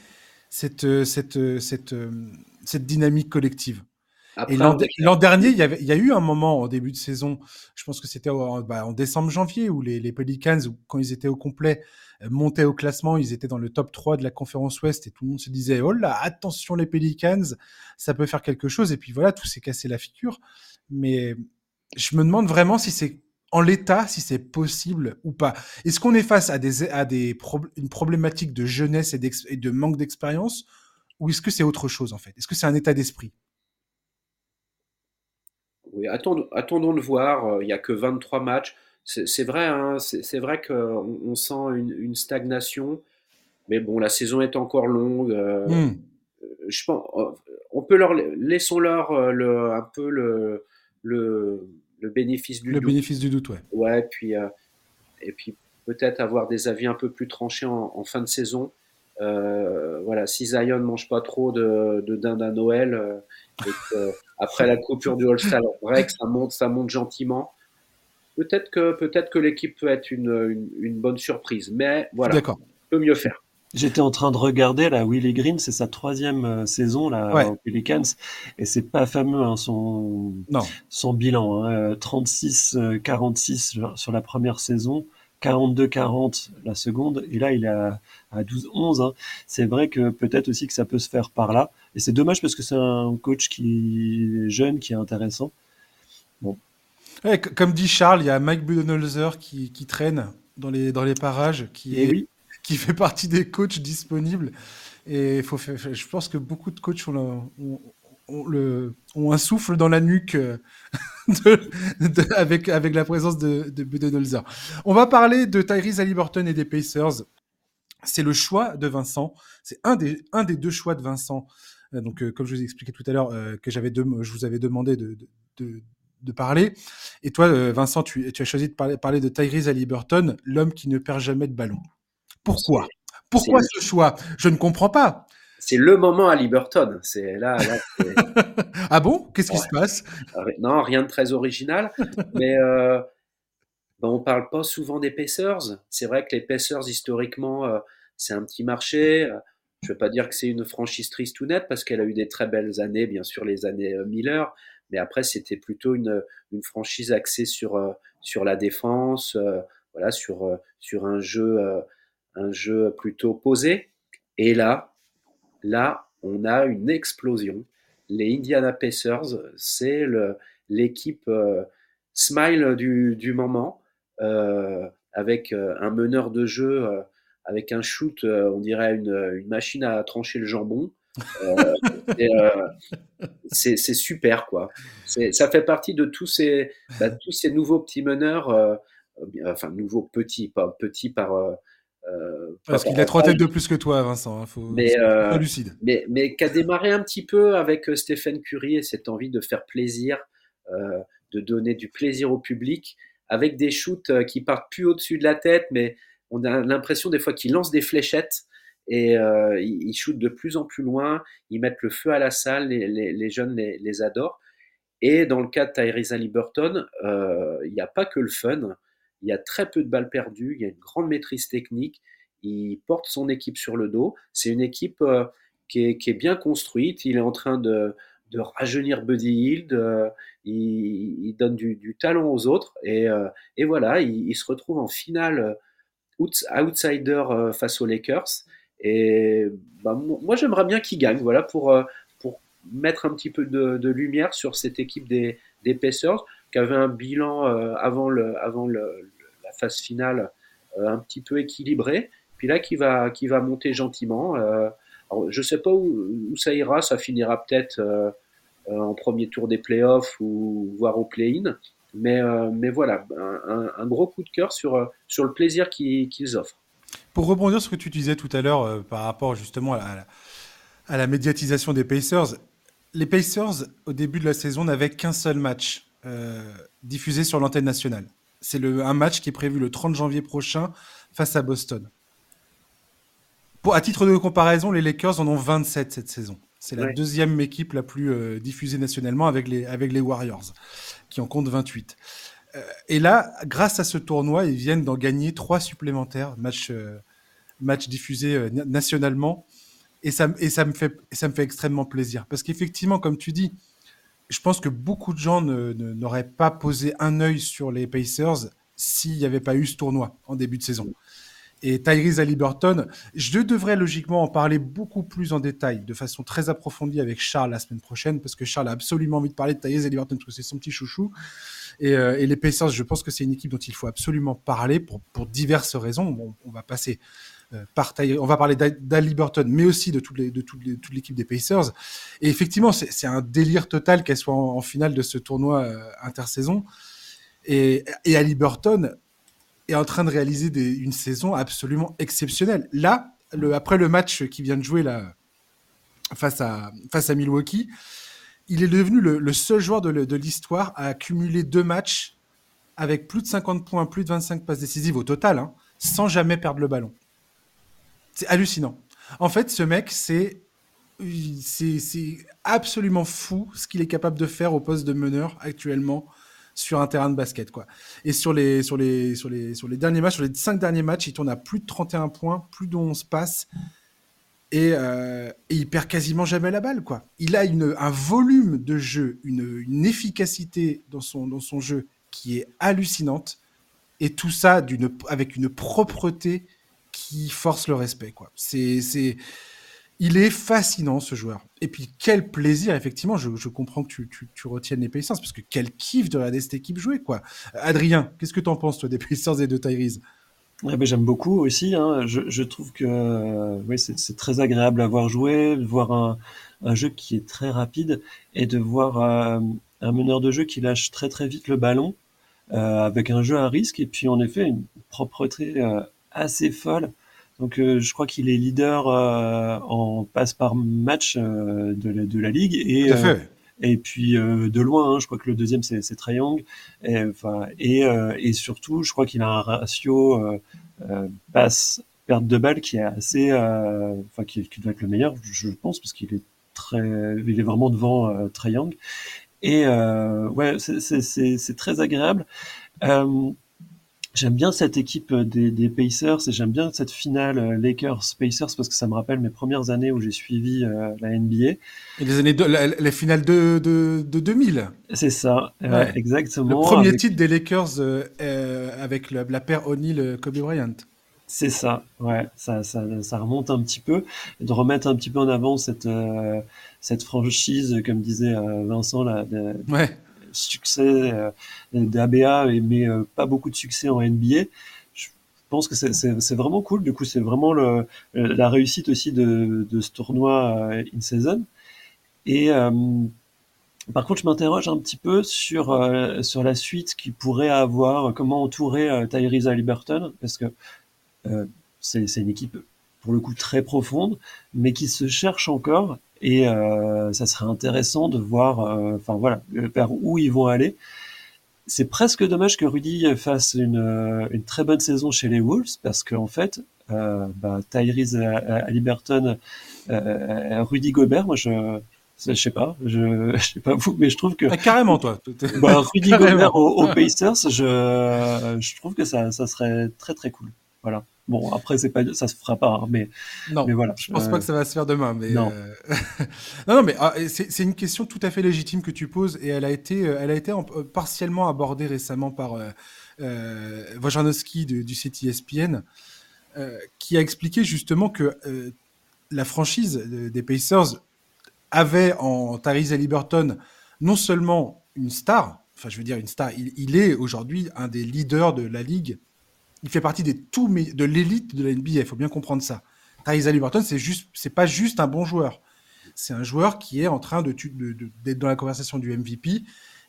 cette, cette, cette, cette dynamique collective? Et l'an dernier, il y, avait, il y a eu un moment en début de saison, je pense que c'était bah, en décembre-janvier, où les, les, Pelicans, quand ils étaient au complet, euh, montaient au classement, ils étaient dans le top 3 de la conférence Ouest et tout le monde se disait, oh là, attention les Pelicans, ça peut faire quelque chose. Et puis voilà, tout s'est cassé la figure. Mais je me demande vraiment si c'est en l'état, si c'est possible ou pas. Est-ce qu'on est face à, des, à des une problématique de jeunesse et, de manque d'expérience ou est-ce que c'est autre chose en fait? Est-ce que c'est un état d'esprit? Oui, attendons, de voir. Il n'y a que 23 matchs. C'est vrai, hein, c'est vrai qu'on on sent une, stagnation. Mais bon, la saison est encore longue. Euh, hmm. Je pense, on peut leur laissons-leur euh, le, un peu le, le, le bénéfice du le doute. bénéfice du doute, ouais. Ouais, puis et puis peut-être avoir des avis un peu plus tranchés en, fin de saison. voilà, si Zion ne mange pas trop de, de dinde à Noël, après la coupure du All-Star break, ça monte, ça monte gentiment. Peut-être que, peut-être que l'équipe peut être une, une, bonne surprise, mais voilà, peut mieux faire. J'étais en train de regarder la Willie Green, c'est sa troisième euh, saison là aux Pelicans et c'est pas fameux hein, son son bilan. 36-46 hein. euh, sur la première saison, 42-40 la seconde, et là il est à, 12-11. Hein. C'est vrai que peut-être aussi que ça peut se faire par là. Et c'est dommage parce que c'est un coach qui est jeune, qui est intéressant. Bon. Comme dit Charles, il y a Mike Budenholzer qui, qui, traîne dans les, dans les parages, qui, eh qui fait partie des coachs disponibles. Et faut je pense que beaucoup de coachs ont, ont, le, ont un souffle dans la nuque euh, avec, avec la présence de, de Budenholzer. On va parler de Tyrese Halliburton et des Pacers. C'est le choix de Vincent. C'est un des, un des deux choix de Vincent euh, donc, euh, comme je vous ai expliqué tout à l'heure, euh, que j'avais je vous avais demandé de, de, de, parler. Et toi, Vincent, tu, tu, as choisi de parler, parler de Tyrese Halliburton, l'homme qui ne perd jamais de ballon. Pourquoi? Pourquoi ce choix? Je ne comprends pas. C'est le moment à Liberton. C'est là. ah bon? Qu'est-ce qui se passe? Non, rien de très original. mais euh, ben, on parle pas souvent des Pacers. C'est vrai que les Pacers, historiquement, c'est un petit marché. Je ne veux pas dire que c'est une franchise triste ou nette parce qu'elle a eu des très belles années, bien sûr les années euh, Miller, mais après c'était plutôt une, une, franchise axée sur, euh, sur la défense, euh, voilà, sur, sur un, jeu, un jeu plutôt posé. Et là, là, on a une explosion. Les Indiana Pacers, c'est l'équipe smile du, du moment, avec un meneur de jeu avec un shoot, euh, on dirait une, machine à trancher le jambon. C'est super, quoi. Ça fait partie de tous ces, bah, tous ces nouveaux petits meneurs, enfin nouveaux petits, pas petits par euh, Parce qu'il a trois têtes de plus que toi, Vincent. Hein, faut... Mais, euh, lucide. Mais, mais qui a démarré un petit peu avec euh, Stéphane Curie et cette envie de faire plaisir, euh, de donner du plaisir au public, avec des shoots euh, qui partent plus au-dessus de la tête, mais on a l'impression des fois qu'ils lancent des fléchettes et euh, ils, shootent de plus en plus loin, ils mettent le feu à la salle, les, jeunes les, adorent. Et dans le cas de Tyrese Liberton, il n'y a pas que le fun il y a très peu de balles perdues, il y a une grande maîtrise technique, il porte son équipe sur le dos. C'est une équipe euh, qui, est, bien construite, il est en train de, rajeunir Buddy Hield, euh, il, donne du, talent aux autres, et, euh, voilà, il, se retrouve en finale outsider face aux Lakers. Et bah, moi, j'aimerais bien qu'il gagne, voilà, pour, pour mettre un petit peu de, lumière sur cette équipe des, des Pacers, qui avait un bilan avant, le, avant le, phase finale euh, un petit peu équilibrée, puis là qui va, qui va monter gentiment. Euh, alors, je ne sais pas où, ça ira, ça finira peut-être euh, en premier tour des playoffs ou voire au play-in. Mais, mais voilà, un, gros coup de cœur sur, sur le plaisir qu'ils offrent. Pour rebondir sur ce que tu disais tout à l'heure par rapport justement à la, à la, médiatisation des Pacers, les Pacers, au début de la saison, n'avaient qu'un seul match diffusé sur l'antenne nationale. C'est un match qui est prévu le 30 janvier prochain face à Boston. Pour, à titre de comparaison, les Lakers en ont 27 cette saison. C'est la deuxième équipe la plus euh, diffusée nationalement avec les, avec les Warriors, qui en comptent 28. Euh, et là, grâce à ce tournoi, ils viennent d'en gagner trois supplémentaires, matchs euh, match diffusés nationalement. Et ça, et, ça me fait, ça me fait extrêmement plaisir. Parce qu'effectivement, comme tu dis, je pense que beaucoup de gens n'auraient pas posé un œil sur les Pacers s'il n'y avait pas eu ce tournoi en début de saison. Et Tyrese Haliburton, je devrais logiquement en parler beaucoup plus en détail, de façon très approfondie avec Charles la semaine prochaine, parce que Charles a absolument envie de parler de Tyrese Haliburton, parce que c'est son petit chouchou. Et, euh, et les Pacers, je pense que c'est une équipe dont il faut absolument parler pour, diverses raisons. On va passer euh, par On va parler d'Ali Burton, mais aussi de, toute l'équipe des Pacers. Et effectivement, c'est un délire total qu'elle soit en, finale de ce tournoi euh, intersaison. Et, et Ali Burton est en train de réaliser une saison absolument exceptionnelle. Là, après le match qui vient de jouer face à Milwaukee, il est devenu le, seul joueur de, l'histoire à accumuler deux matchs avec plus de 50 points, plus de 25 passes décisives au total, hein, sans jamais perdre le ballon. C'est hallucinant. En fait, ce mec, c'est absolument fou ce qu'il est capable de faire au poste de meneur actuellement sur un terrain de basket. Et sur les sur sur les derniers matchs, sur les cinq derniers matchs, il tourne à plus de 31 points, plus de 11 passes et, euh, et il perd quasiment jamais la balle quoi. Il a une, un volume de jeu, une, efficacité dans son dans son jeu qui est hallucinante et tout ça avec une propreté qui force le respect. Quoi. C'est, c'est, il est fascinant ce joueur. Et puis quel plaisir, effectivement, je, je comprends que tu, tu, tu, retiennes les Pacers, parce que quel kiff de regarder cette équipe jouer. Quoi. Adrien, qu'est-ce que tu en penses, toi, des Pacers et de Tyrese? Ouais, ben, j'aime beaucoup aussi. Hein. Je, je, trouve que euh, oui, c'est, c'est très agréable à voir jouer, de voir un, un, jeu qui est très rapide et de voir euh, un meneur de jeu qui lâche très très vite le ballon euh, avec un jeu à risque et puis en effet une propreté euh, assez folle. Donc euh, je crois qu'il est leader euh, en passe par match euh, de, la, de la ligue et et puis de loin, hein, je crois que le deuxième c'est c'est Young. Et, enfin et, surtout, je crois qu'il a un ratio passe perte de balle qui est assez, enfin qui, qui, doit être le meilleur, je pense, parce qu'il est très, il est vraiment devant euh, Trae Young. Et ouais, c'est très agréable. J'aime bien cette équipe euh, des, des, Pacers et j'aime bien cette finale euh, Lakers-Pacers parce que ça me rappelle mes premières années où j'ai suivi euh, la NBA. Et les années de, la, finale de, de, de 2000. C'est ça, ouais. exactement. Le premier titre des Lakers euh, avec la, la paire O'Neal-Kobe Bryant. C'est ça, ouais, ça, ça, ça, remonte un petit peu, de remettre un petit peu en avant cette, cette franchise, comme disait Vincent, là, de, ouais succès euh, d'ABA, mais euh, pas beaucoup de succès en NBA. Je pense que c'est vraiment cool. Du coup, c'est vraiment la réussite aussi de, ce tournoi euh, in season. Et par contre, je m'interroge un petit peu sur sur la suite qui pourrait avoir, comment entourer Tyrese Liberton, parce que c'est une équipe pour le coup très profonde, mais qui se cherche encore. Et euh, ça serait intéressant de voir, enfin voilà, vers où ils vont aller c'est presque dommage que Rudy fasse une, euh, une, très bonne saison chez les Wolves parce qu'en en fait, euh, bah, Tyrese Liberton, euh, Rudy Gobert, moi je je sais pas, je, je sais pas vous, mais je trouve que ah, carrément toi. Bah, Rudy Gobert aux, Pacers, je, je trouve que ça, ça serait très très cool. Voilà. Bon, après, c'est pas, ça se fera pas, hein, mais, non, mais voilà. Je pense pas que ça va se faire demain, mais non, euh... non, non, mais ah, c'est une question tout à fait légitime que tu poses et elle a été, euh, elle a été en, euh, partiellement abordée récemment par euh, euh, du site ESPN, euh, qui a expliqué justement que la franchise des Pacers avait en Tyrese Liberton non seulement une star, enfin je veux dire une star, il, il est aujourd'hui un des leaders de la ligue il fait partie des tout de l'élite de la NBA. Il faut bien comprendre ça. Tyrese Halliburton, c'est juste, c'est pas juste un bon joueur. C'est un joueur qui est en train de, d'être dans la conversation du MVP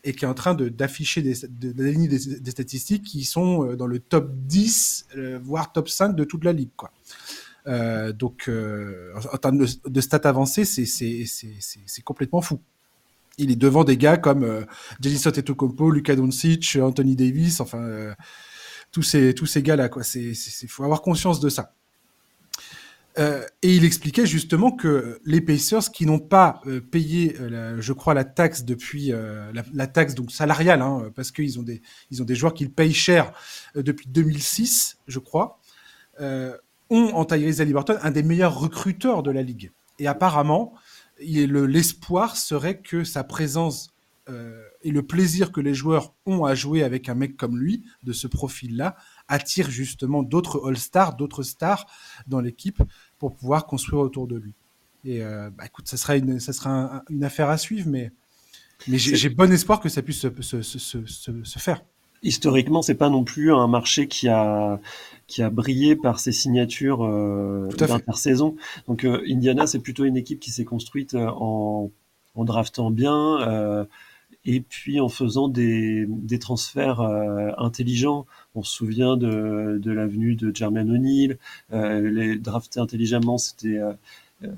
et qui est en train d'afficher des, de, des, des, statistiques qui sont euh, dans le top 10, euh, voire top 5 de toute la ligue. Euh, donc, en termes de, stats avancées, c'est, complètement fou. Il est devant des gars comme euh, Giannis Antetokounmpo, Luka Doncic, Anthony Davis, enfin, tous ces, tous ces gars-là. Il faut avoir conscience de ça. Euh, et il expliquait justement que les Pacers qui n'ont pas euh, payé, euh, je crois, la taxe depuis la, taxe donc salariale, hein, parce qu'ils ont des ils ont des joueurs qu'ils payent cher depuis 2006, je crois, ont en Tyrese Liberton un des meilleurs recruteurs de la ligue. Et apparemment, l'espoir serait que sa présence euh, et le plaisir que les joueurs ont à jouer avec un mec comme lui, de ce profil-là, attire justement d'autres All-Stars, d'autres stars dans l'équipe pour pouvoir construire autour de lui. Et euh, bah, écoute, ça sera une, ça sera un, une affaire à suivre, mais, mais j'ai bon espoir que ça puisse se, se, se, se, se faire. Historiquement, c'est pas non plus un marché qui a qui a brillé par ses signatures euh, d'intersaison. Donc euh, Indiana, c'est plutôt une équipe qui s'est construite en, en draftant bien, euh, et puis en faisant des, des transferts euh, intelligents. On se souvient de, de l'avenue de Jermaine O'Neal, euh, les draftés intelligemment, c'était euh, euh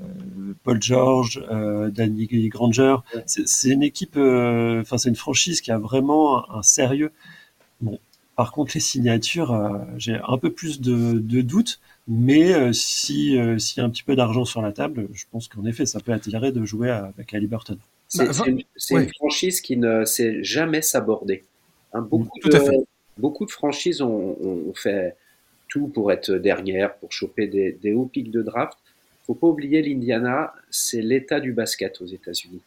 Paul George, euh, Danny Granger. C'est une équipe, euh, enfin c'est une franchise qui a vraiment un, un sérieux. Bon, par contre les signatures, j'ai un peu plus de, de doutes. Mais si s'il y a un petit peu d'argent sur la table, je pense qu'en effet, ça peut attirer de jouer avec Halliburton. C'est bah, une, ouais. une, franchise qui ne sait jamais s'aborder. Hein, beaucoup, de, beaucoup de franchises ont, ont, fait tout pour être dernière, pour choper des, des hauts pics de draft. Faut pas oublier l'Indiana, c'est l'état du basket aux États-Unis.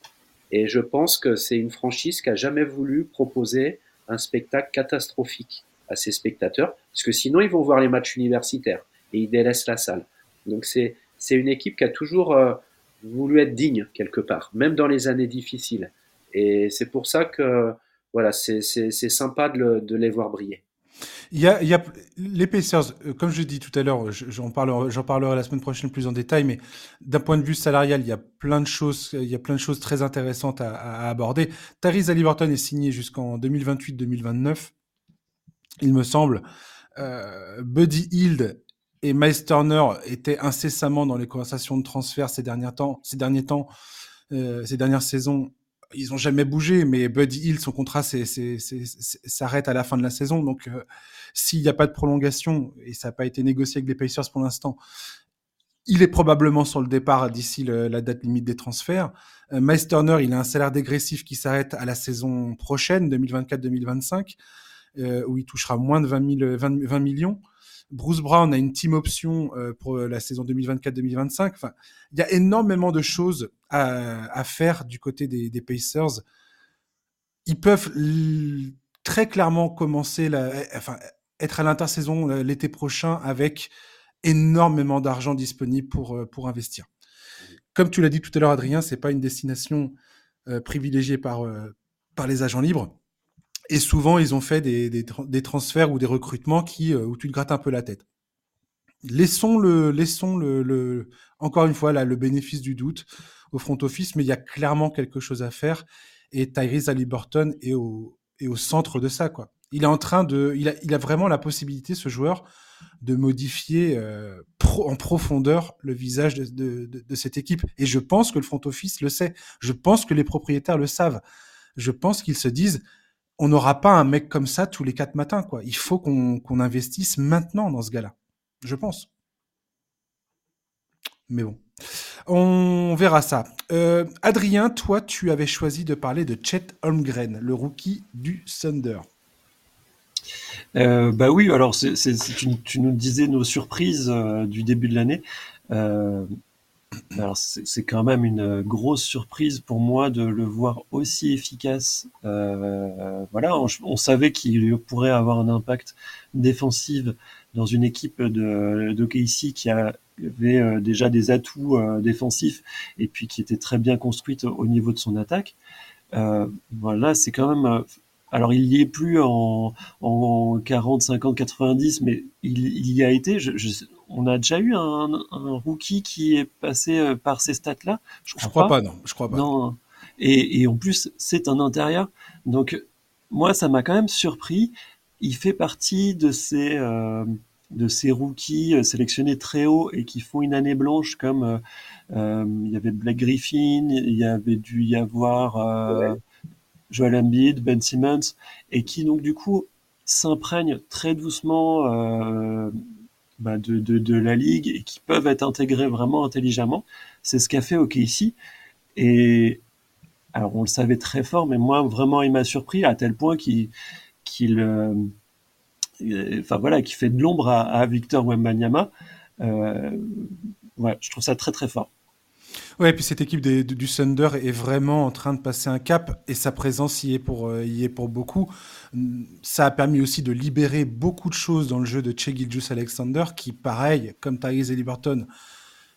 Et je pense que c'est une franchise qui a jamais voulu proposer un spectacle catastrophique à ses spectateurs, parce que sinon ils vont voir les matchs universitaires et ils délaissent la salle. Donc c'est c'est une équipe qui a toujours euh, voulu être digne quelque part, même dans les années difficiles. Et c'est pour ça que voilà, c'est sympa de, le, de, les voir briller. Il y a, il y a les Pacers, euh, comme je dis tout à l'heure, j'en parlerai, la semaine prochaine plus en détail, mais d'un point de vue salarial, il y a plein de choses, il y a plein de choses très intéressantes à, à aborder. Tyrese Halliburton est signé jusqu'en 2028-2029, il me semble. Euh, Buddy Hield et Miles était incessamment dans les conversations de transfert ces derniers temps, ces derniers temps, euh, ces dernières saisons. Ils ont jamais bougé, mais Buddy Hill, son contrat s'arrête à la fin de la saison. Donc, euh, s'il n'y a pas de prolongation et ça n'a pas été négocié avec les Pacers pour l'instant, il est probablement sur le départ d'ici la date limite des transferts. Euh, il a un salaire dégressif qui s'arrête à la saison prochaine, 2024-2025, euh, où il touchera moins de 20, 000, 20, 20 millions. Bruce Brown a une team option euh, pour la saison 2024-2025. Enfin, il y a énormément de choses à, faire du côté des, Pacers. Ils peuvent très clairement commencer, être à l'intersaison l'été prochain avec énormément d'argent disponible pour, euh, investir. Comme tu l'as dit tout à l'heure, Adrien, c'est pas une destination euh, privilégiée euh, par les agents libres. Et souvent, ils ont fait des, des, transferts ou des recrutements qui, où tu te grattes un peu la tête. Laissons le, laissons le, encore une fois là, le bénéfice du doute au front office, mais il y a clairement quelque chose à faire. Et Tyrese Halliburton est au, est au centre de ça, quoi. Il est en train de, il a, il a vraiment la possibilité, ce joueur, de modifier euh, en profondeur le visage de, de, cette équipe. Et je pense que le front office le sait. Je pense que les propriétaires le savent. Je pense qu'ils se disent, on n'aura pas un mec comme ça tous les quatre matins, quoi. Il faut qu'on investisse maintenant dans ce gars-là. Je pense. Mais bon. On verra ça. Euh, Adrien, toi, tu avais choisi de parler de Chet Holmgren, le rookie du Thunder. Euh, bah oui, alors tu, nous disais nos surprises euh, du début de l'année. Alors c'est, quand même une grosse surprise pour moi de le voir aussi efficace. Euh, voilà, on, savait qu'il pourrait avoir un impact défensif dans une équipe de, de KC qui avait euh, déjà des atouts euh, défensifs et puis qui était très bien construite au niveau de son attaque. Euh, voilà, c'est quand même. alors il y est plus en, en 40, 50, 90, mais il, y a été. On a déjà eu un, un, rookie qui est passé par ces stats-là. Je crois, je crois pas. pas. non. Je crois pas. Non. Et, et en plus, c'est un intérieur. Donc moi, ça m'a quand même surpris. Il fait partie de ces euh, de ces rookies euh, sélectionnés très haut et qui font une année blanche comme euh, euh, il y avait Blake Griffin, il y avait dû y avoir euh, ouais. Joel Embiid, Ben Simmons et qui donc du coup s'imprègnent très doucement euh, bah de, de, de, la ligue et qui peuvent être intégrés vraiment intelligemment. C'est ce qu'a fait OKC et alors on le savait très fort, mais moi vraiment il m'a surpris à tel point qu'il qu'il enfin voilà, qui fait de l'ombre à, à, Victor Wembanyama. Euh, ouais, je trouve ça très très fort. Ouais, et puis cette équipe du Thunder est vraiment en train de passer un cap et sa présence y est pour, euh, y est pour beaucoup. Ça a permis aussi de libérer beaucoup de choses dans le jeu de Che Gilgeous Alexander qui, pareil, comme Tyrese Liberton,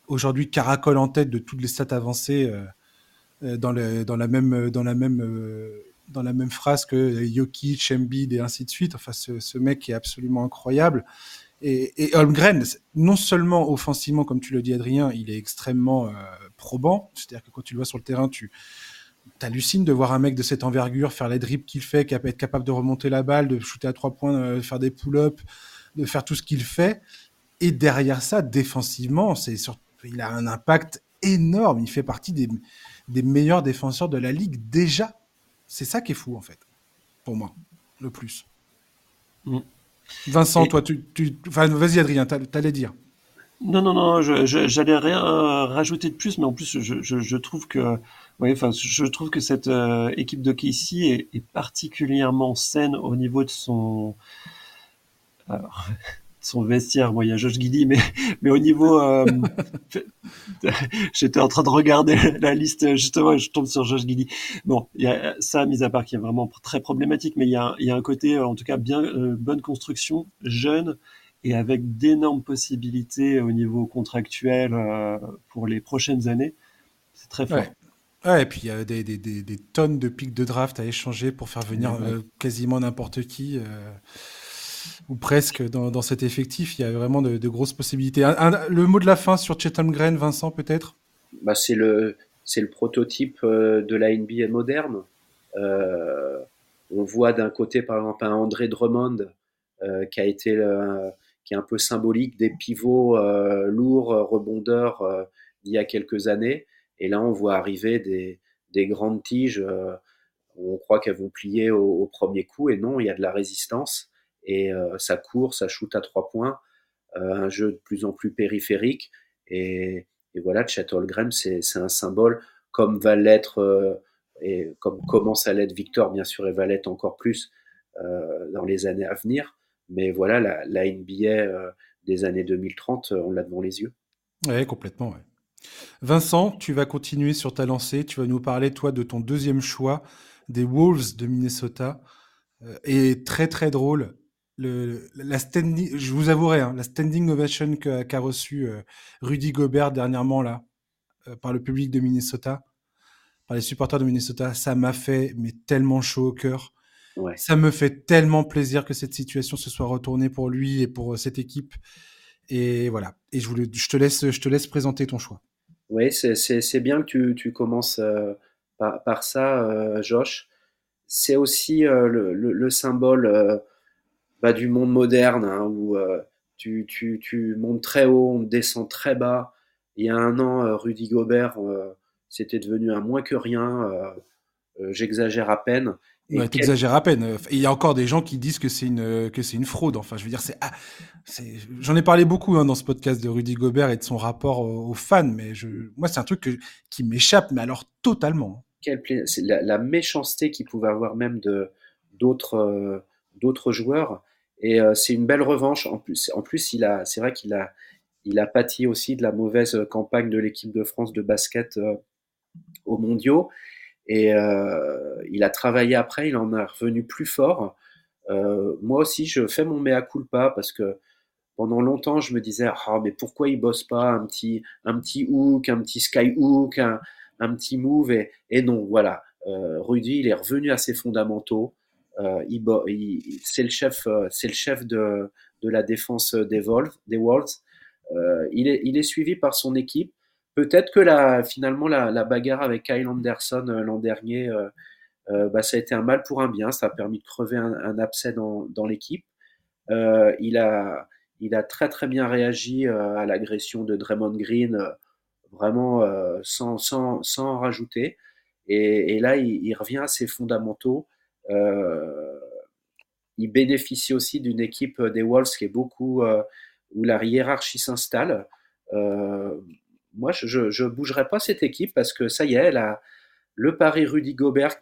aujourd'hui caracole en tête de toutes les stats avancées euh, dans, le, dans la même, dans la même euh, dans la même phrase que Jokic, Embiid et ainsi de suite. Enfin, ce mec est absolument incroyable. Et, Holmgren, non seulement offensivement, comme tu le dis, Adrien, il est extrêmement euh, probant. C'est-à-dire que quand tu le vois sur le terrain, tu hallucines de voir un mec de cette envergure faire les dribbles qu'il fait, être capable de remonter la balle, de shooter à trois points, de faire des pull-ups, de faire tout ce qu'il fait. Et derrière ça, défensivement, il a un impact énorme. Il fait partie des, des meilleurs défenseurs de la ligue déjà c'est ça qui est fou, en fait, pour moi, le plus. Mm. Vincent, Et... toi, tu, tu... Enfin, vas-y, Adrien, t'allais dire. Non, non, non, j'allais rien rajouter de plus, mais en plus, je, je trouve que, ouais, enfin, je trouve que cette euh, équipe de Casey est, est, particulièrement saine au niveau de son. Alors, son vestiaire. Bon, il y a Josh Giddy, mais, mais au niveau, euh, j'étais en train de regarder la liste, justement, je tombe sur Josh Giddy. Bon, il y a ça, mis à part qui est vraiment très problématique, mais il y a, il y a un côté, en tout cas, bien, euh, bonne construction, jeune, et avec d'énormes possibilités au niveau contractuel euh, pour les prochaines années. C'est très fort. Ouais. Ouais, et puis il y a des, des, des, des, tonnes de pics de draft à échanger pour faire venir ouais. quasiment n'importe qui. Euh ou presque dans, cet effectif. Il y a vraiment de, grosses possibilités. Le mot de la fin sur Chetam Green, Vincent, peut-être? Bah, C'est le, le prototype euh, de la NBA moderne. Euh, on voit d'un côté, par exemple, un André Drummond euh, qui a été qui est un peu symbolique des pivots lourds, rebondeurs il y a quelques années. Et là, on voit arriver des, des grandes tiges on croit qu'elles vont plier au, premier coup. Et non, il y a de la résistance et euh, ça court, ça shoot à trois points, euh, un jeu de plus en plus périphérique et, voilà, Chet Holmgren, c'est un symbole comme va l'être euh, et comme commence à l'être Victor, bien sûr, et va l'être encore plus dans les années à venir. Mais voilà, la, NBA des années 2030, on l'a devant les yeux. Oui, complètement. Ouais. Vincent, tu vas continuer sur ta lancée. Tu vas nous parler, toi, de ton deuxième choix des Wolves de Minnesota. Et très, très drôle, le, la standing, je vous avouerai, hein, la standing ovation qu'a qu reçu euh, Rudy Gobert dernièrement là, euh, par le public de Minnesota, par les supporters de Minnesota, ça m'a fait mais tellement chaud au cœur. Ça me fait tellement plaisir que cette situation se soit retournée pour lui et pour cette équipe. Et voilà. Et je, voulais, je, te, laisse, je te laisse présenter ton choix. Oui, c'est bien que tu, tu commences par, par, ça, Josh. C'est aussi le, le, symbole bah, du monde moderne hein, où tu, tu, tu, montes très haut, on descend très bas. Il y a un an, Rudy Gobert, c'était devenu un moins que rien. J'exagère à peine. Ouais, t'exagères à peine. Il y a encore des gens qui disent que c'est une que c'est une fraude. Enfin, je veux dire, c'est ah, j'en ai parlé beaucoup hein, dans ce podcast de Rudy Gobert et de son rapport aux, fans, mais je, moi, c'est un truc qui m'échappe, mais alors totalement. Quel c'est la, la, méchanceté qu'il pouvait avoir même de d'autres euh, d'autres joueurs, et euh, c'est une belle revanche. En plus, en plus, il a, c'est vrai qu'il a il a pâti aussi de la mauvaise campagne de l'équipe de France de basket euh, aux Mondiaux. Et euh, il a travaillé après, il en est revenu plus fort. Moi aussi, je fais mon mea culpa parce que pendant longtemps, je me disais, ah, mais pourquoi il bosse pas un petit, un petit hook, un petit sky hook, un, un petit move? Et, non, voilà. Rudy, il est revenu à ses fondamentaux. Euh, c'est le chef, euh, de, la défense des Wolves. Euh, il, est, suivi par son équipe. Peut-être que finalement la, bagarre avec Kyle Anderson l'an dernier, bah, ça a été un mal pour un bien. Ça a permis de crever un, un abcès dans, l'équipe. Il, a, très très bien réagi à l'agression de Draymond Green, vraiment sans, en rajouter. Et, là, il, revient à ses fondamentaux. Il bénéficie aussi d'une équipe des Wolves qui est beaucoup où la hiérarchie s'installe. Euh, moi, je ne bougerai pas cette équipe parce que ça y est, le pari Rudy Gobert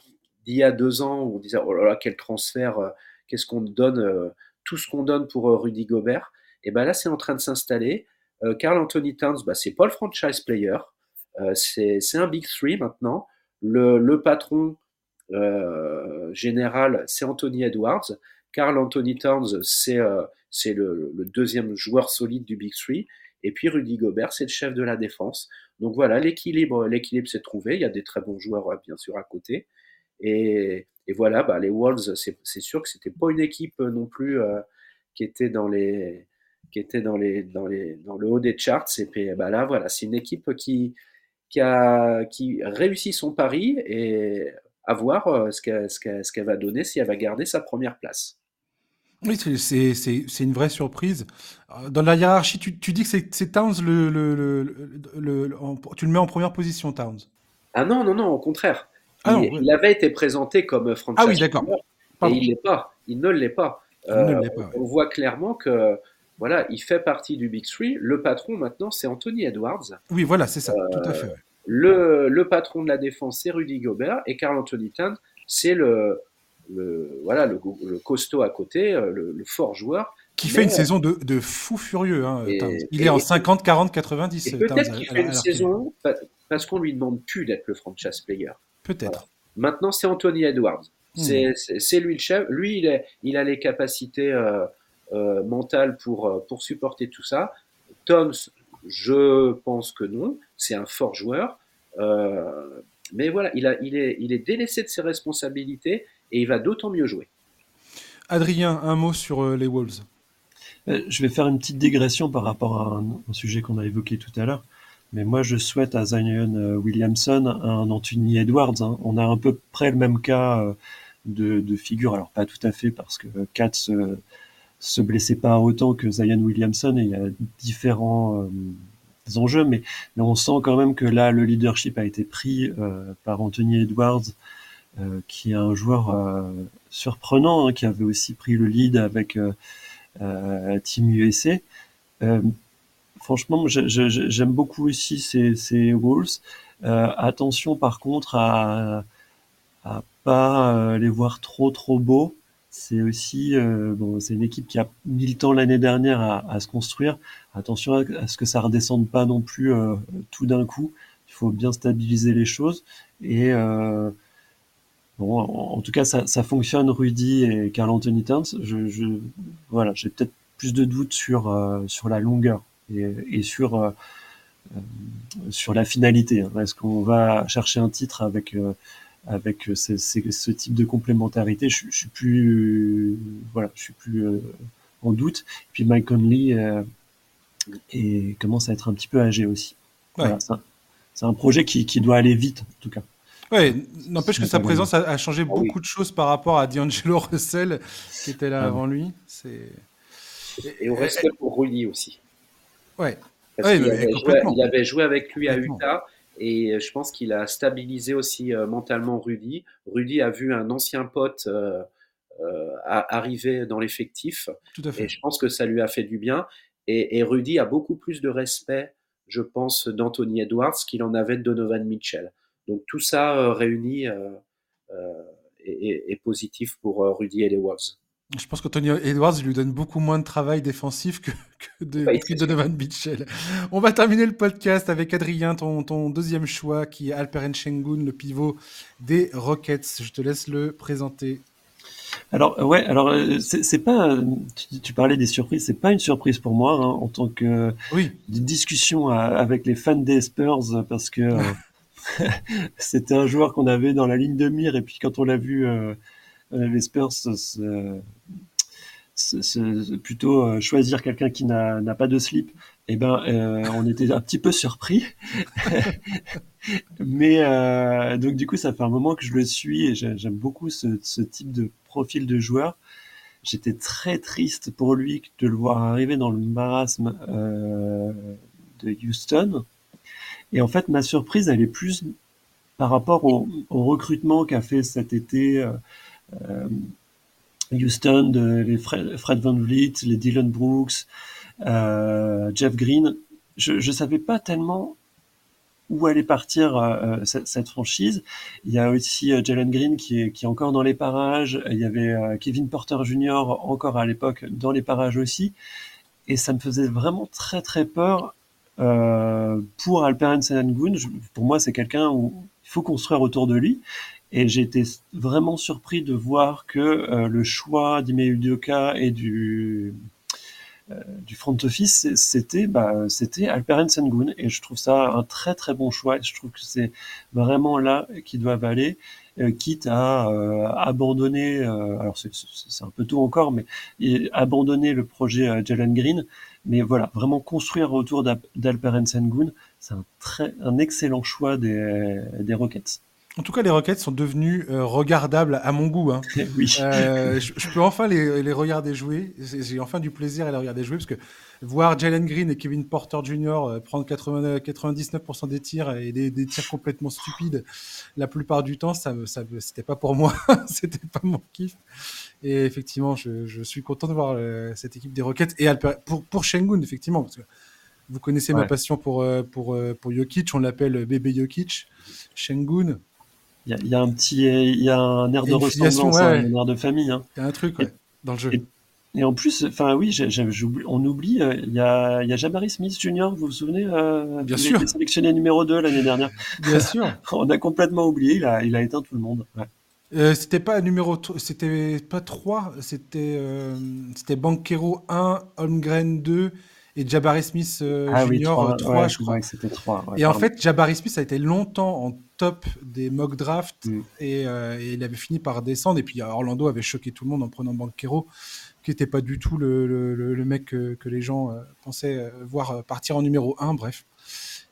d'il y a deux ans où on disait oh là là, quel transfert, euh, qu'est-ce qu'on donne, euh, tout ce qu'on donne pour euh, Rudy Gobert. Et ben là, c'est en train de s'installer. Carl Anthony Towns, bah, c'est pas le franchise player, c'est un big three maintenant. Le patron général, c'est Anthony Edwards. Carl Anthony Towns, c'est c'est le, le, deuxième joueur solide du Big Three. Et puis Rudy Gobert, c'est le chef de la défense. Donc voilà, l'équilibre, s'est trouvé. Il y a des très bons joueurs, bien sûr, à côté. Et, et voilà, bah, les Wolves, c'est sûr que c'était pas une équipe non plus euh, qui était dans les qui était dans les dans les dans le haut des charts. Et puis bah là, voilà, c'est une équipe qui qui a qui réussit son pari et à voir euh, ce qu'elle va donner si elle va garder sa première place. Oui, c'est une vraie surprise. Euh, dans la hiérarchie, tu, tu dis que c'est Towns le, le, le, le, tu le mets en première position, Towns. Ah non, non, non, au contraire. Ah il, il, avait été présenté comme franchise. Ah oui, d'accord. Et il l'est pas. Il ne l'est pas. Euh, pas. On voit clairement que voilà, il fait partie du Big Three. Le patron maintenant, c'est Anthony Edwards. Oui, voilà, c'est ça, tout à fait. Ouais. Le, le, patron de la défense, c'est Rudy Gobert, et Carl Anthony Towns, c'est le, le, voilà, le, le, costaud à côté, euh, le, le fort joueur. Qui fait une saison de, de fou furieux. Hein, et, il est en 50, 40, 90. Peut-être qu'il fait une saison parce qu'on lui demande plus d'être le franchise player. Peut-être. Voilà. Maintenant, c'est Anthony Edwards. Hmm. C'est lui le chef. Lui, il, est, il a les capacités euh, euh, mentales pour, pour supporter tout ça. Toms, je pense que non. C'est un fort joueur. Euh, mais voilà, il, a, il, est, il est délaissé de ses responsabilités et il va d'autant mieux jouer. Adrien, un mot sur euh, les Wolves. Euh, je vais faire une petite digression par rapport à un, un sujet qu'on a évoqué tout à l'heure. Mais moi, je souhaite à Zion Williamson un Anthony Edwards. Hein. On a à peu près le même cas de, de, figure. Alors, pas tout à fait, parce que Katz euh, se blessait pas autant que Zion Williamson et il y a différents euh, enjeux. Mais, mais, on sent quand même que là, le leadership a été pris par Anthony Edwards euh, qui est un joueur euh, surprenant, hein, qui avait aussi pris le lead avec euh, Team USA. franchement, j'aime beaucoup aussi ces, ces Wolves. attention par contre à, à pas les voir trop trop beaux. C'est aussi euh, bon, c'est une équipe qui a mis le temps l'année dernière à, à, se construire. Attention à, ce que ça redescende pas non plus euh, tout d'un coup. Il faut bien stabiliser les choses et euh, Bon, en, tout cas, ça, ça, fonctionne, Rudy et Carl Anthony Towns. Je, je, voilà, j'ai peut-être plus de doutes sur, euh, sur la longueur et, et sur, euh, euh sur la finalité. Est-ce qu'on va chercher un titre avec, euh, avec ce type de complémentarité, je, je suis plus, voilà, je suis plus en doute. Et puis Mike Conley et commence à être un petit peu âgé aussi. c'est un, projet qui, qui, doit aller vite, en tout cas. Oui, n'empêche que sa présence a, changé ah beaucoup de choses par rapport à D'Angelo Russell, qui était là ah avant lui. Et, et, au respect pour Rudy aussi. Ouais. Parce il, avait joué, il, avait joué, avec lui à Utah et je pense qu'il a stabilisé aussi euh, mentalement Rudy. Rudy a vu un ancien pote euh, euh, arriver dans l'effectif et je pense que ça lui a fait du bien. Et, et, Rudy a beaucoup plus de respect, je pense, d'Anthony Edwards qu'il en avait de Donovan Mitchell. Donc tout ça euh, réuni euh, euh, est, positif pour Rudy et les Wolves. Je pense qu'Anthony Edwards lui donne beaucoup moins de travail défensif que, de, Donovan Mitchell. On va terminer le podcast avec Adrien, ton, ton deuxième choix, qui est Alperen Sengun, le pivot des Rockets. Je te laisse le présenter. Alors ouais, alors c'est pas. Tu, parlais des surprises, c'est pas une surprise pour moi hein, en tant que oui. discussion avec les fans des Spurs parce que c'était un joueur qu'on avait dans la ligne de mire et puis quand on l'a vu euh, euh les Spurs plutôt euh, choisir quelqu'un qui n'a pas de slip, eh ben euh, on était un petit peu surpris. Mais donc du coup ça fait un moment que je le suis et j'aime beaucoup ce, type de profil de joueur. J'étais très triste pour lui de le voir arriver dans le marasme de Houston et en fait, ma surprise, elle est plus par rapport au, recrutement qu'a fait cet été euh, euh, Houston, de, les Fred, Van Vliet, les Dylan Brooks, euh, Jeff Green. Je ne savais pas tellement où allait partir cette, franchise. Il y a aussi Jalen Green qui est, encore dans les parages. Il y avait Kevin Porter Jr. encore à l'époque dans les parages aussi. Et ça me faisait vraiment très très peur euh, pour Alperen Sengun, pour moi, c'est quelqu'un où il faut construire autour de lui. Et été vraiment surpris de voir que euh, le choix d'Ime Udoka et du, euh, du front office, c'était bah, c'était Alperen Sengun. Et je trouve ça un très très bon choix. je trouve que c'est vraiment là qu'ils doivent aller, quitte à abandonner, alors c'est un peu tôt encore, mais abandonner le projet Jalen Green mais voilà, vraiment construire autour d'Alperen Sengun, c'est un, très, un excellent choix des, des Rockets. En tout cas, les Rockets sont devenus euh, regardables à mon goût. Hein. oui. Euh, je, peux enfin les, les regarder jouer. J'ai enfin du plaisir à les regarder jouer parce que voir Jalen Green et Kevin Porter Jr. Euh, prendre 80, 99% des tirs et des, des, tirs complètement stupides la plupart du temps, ça, ça c'était pas pour moi, c'était pas mon kiff. Et effectivement, je, je, suis content de voir euh, cette équipe des Rockets et pour, pour Shengun, effectivement, parce que vous connaissez ma passion pour, pour, pour Jokic, on l'appelle bébé Jokic, Shengun. Il y, y, a un petit, il y a un air de ressemblance, hein, un air de famille. Hein. Il y a un truc dans le jeu. Et, en plus, enfin oui, on oublie, il y a, y a Jabari Smith Jr. Vous vous souvenez Bien sûr. Il été sélectionné numéro 2 l'année dernière. Bien sûr. on a complètement oublié. Il a, il a éteint tout le monde. Ouais. Euh, c'était pas numéro c'était pas 3, c'était euh, c'était Banquero 1, Holmgren 2 et Jabari Smith euh, ah Junior 3, je crois. c'était 3. et en fait, Jabari Smith a été longtemps en top des mock drafts mm. et, et, il avait fini par descendre. Et puis Orlando avait choqué tout le monde en prenant Banquero, qui n'était pas du tout le, le, le mec que, que, les gens pensaient voir partir en numéro 1. Bref.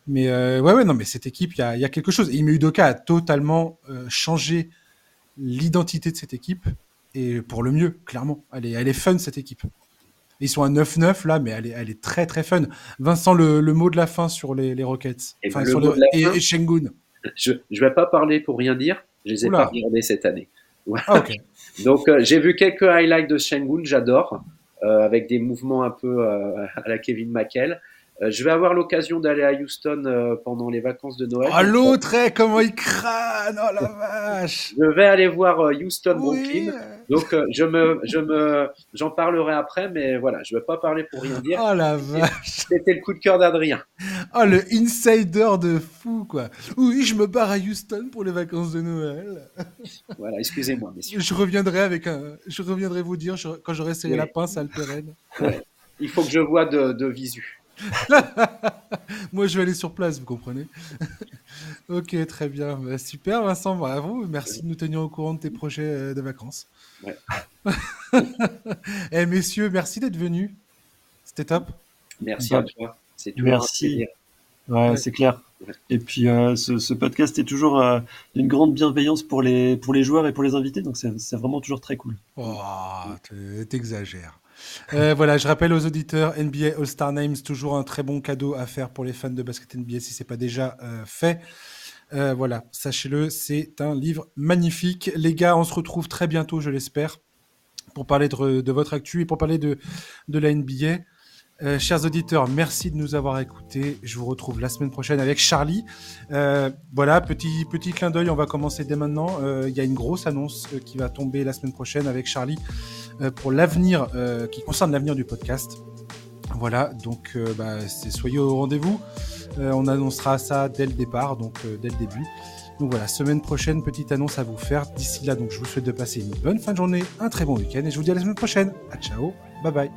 Mais ouais, ouais, non, mais cette équipe, il y a, y a, quelque chose. Et Ime Udoka a totalement changé l'identité de cette équipe et pour le mieux, clairement. Elle est, elle est fun, cette équipe. Ils sont à 9-9 là, mais elle est, elle est très très fun. Vincent, le, le mot de la fin sur les, les Rockets et, enfin, sur le, et, Shengun. Je ne vais pas parler pour rien dire, je les ai pas regardés cette année. Ah, Donc euh, j'ai vu quelques highlights de Shengun, j'adore, euh, avec des mouvements un peu euh, à la Kevin McHale. Euh, je vais avoir l'occasion d'aller à Houston euh, pendant les vacances de Noël. Oh, l'autre, eh, comment il crâne Oh la vache Je vais aller voir euh, Houston Brooklyn. Donc, je me, je me, j'en parlerai après, mais voilà, je vais pas parler pour rien dire. Oh la vache C'était le coup de cœur d'Adrien. Oh, le insider de fou, quoi. Oui, je me barre à Houston pour les vacances de Noël. Voilà, excusez-moi, messieurs. Je reviendrai avec un, je reviendrai vous dire quand j'aurai serré la pince à Alperen. Il faut que je vois de, de visu. Moi, je vais aller sur place, vous comprenez Ok, très bien. Bah, super, Vincent, bravo. Merci de nous tenir au courant de tes projets euh, de vacances. Ouais. Eh, messieurs, merci d'être venus. C'était top. Merci Bah, à toi. C'est toujours un Merci. plaisir. Ouais, Ouais. c'est clair. Et puis euh, ce, ce podcast est toujours euh, d'une grande bienveillance pour les, pour les joueurs et pour les invités, donc c'est c'est vraiment toujours très cool. Oh, t'exagères. Euh, voilà, je rappelle aux auditeurs, NBA All-Star Names, toujours un très bon cadeau à faire pour les fans de basket NBA si c'est pas déjà euh, fait. Euh, voilà, sachez-le, c'est un livre magnifique. Les gars, on se retrouve très bientôt, je l'espère, pour parler de, votre actu et pour parler de, de la NBA. Chers auditeurs, merci de nous avoir écoutés. Je vous retrouve la semaine prochaine avec Charlie. Voilà, petit, petit clin d'œil, on va commencer dès maintenant. Il y a une grosse annonce qui va tomber la semaine prochaine avec Charlie pour l'avenir, euh, qui concerne l'avenir du podcast. Voilà, donc euh, bah, soyez au rendez-vous. Euh, on annoncera ça dès le départ, donc euh, dès le début. Donc voilà, semaine prochaine, petite annonce à vous faire. D'ici là, donc je vous souhaite de passer une bonne fin de journée, un très bon week-end et je vous dis à la semaine prochaine. À ciao, bye bye.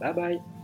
Bye bye.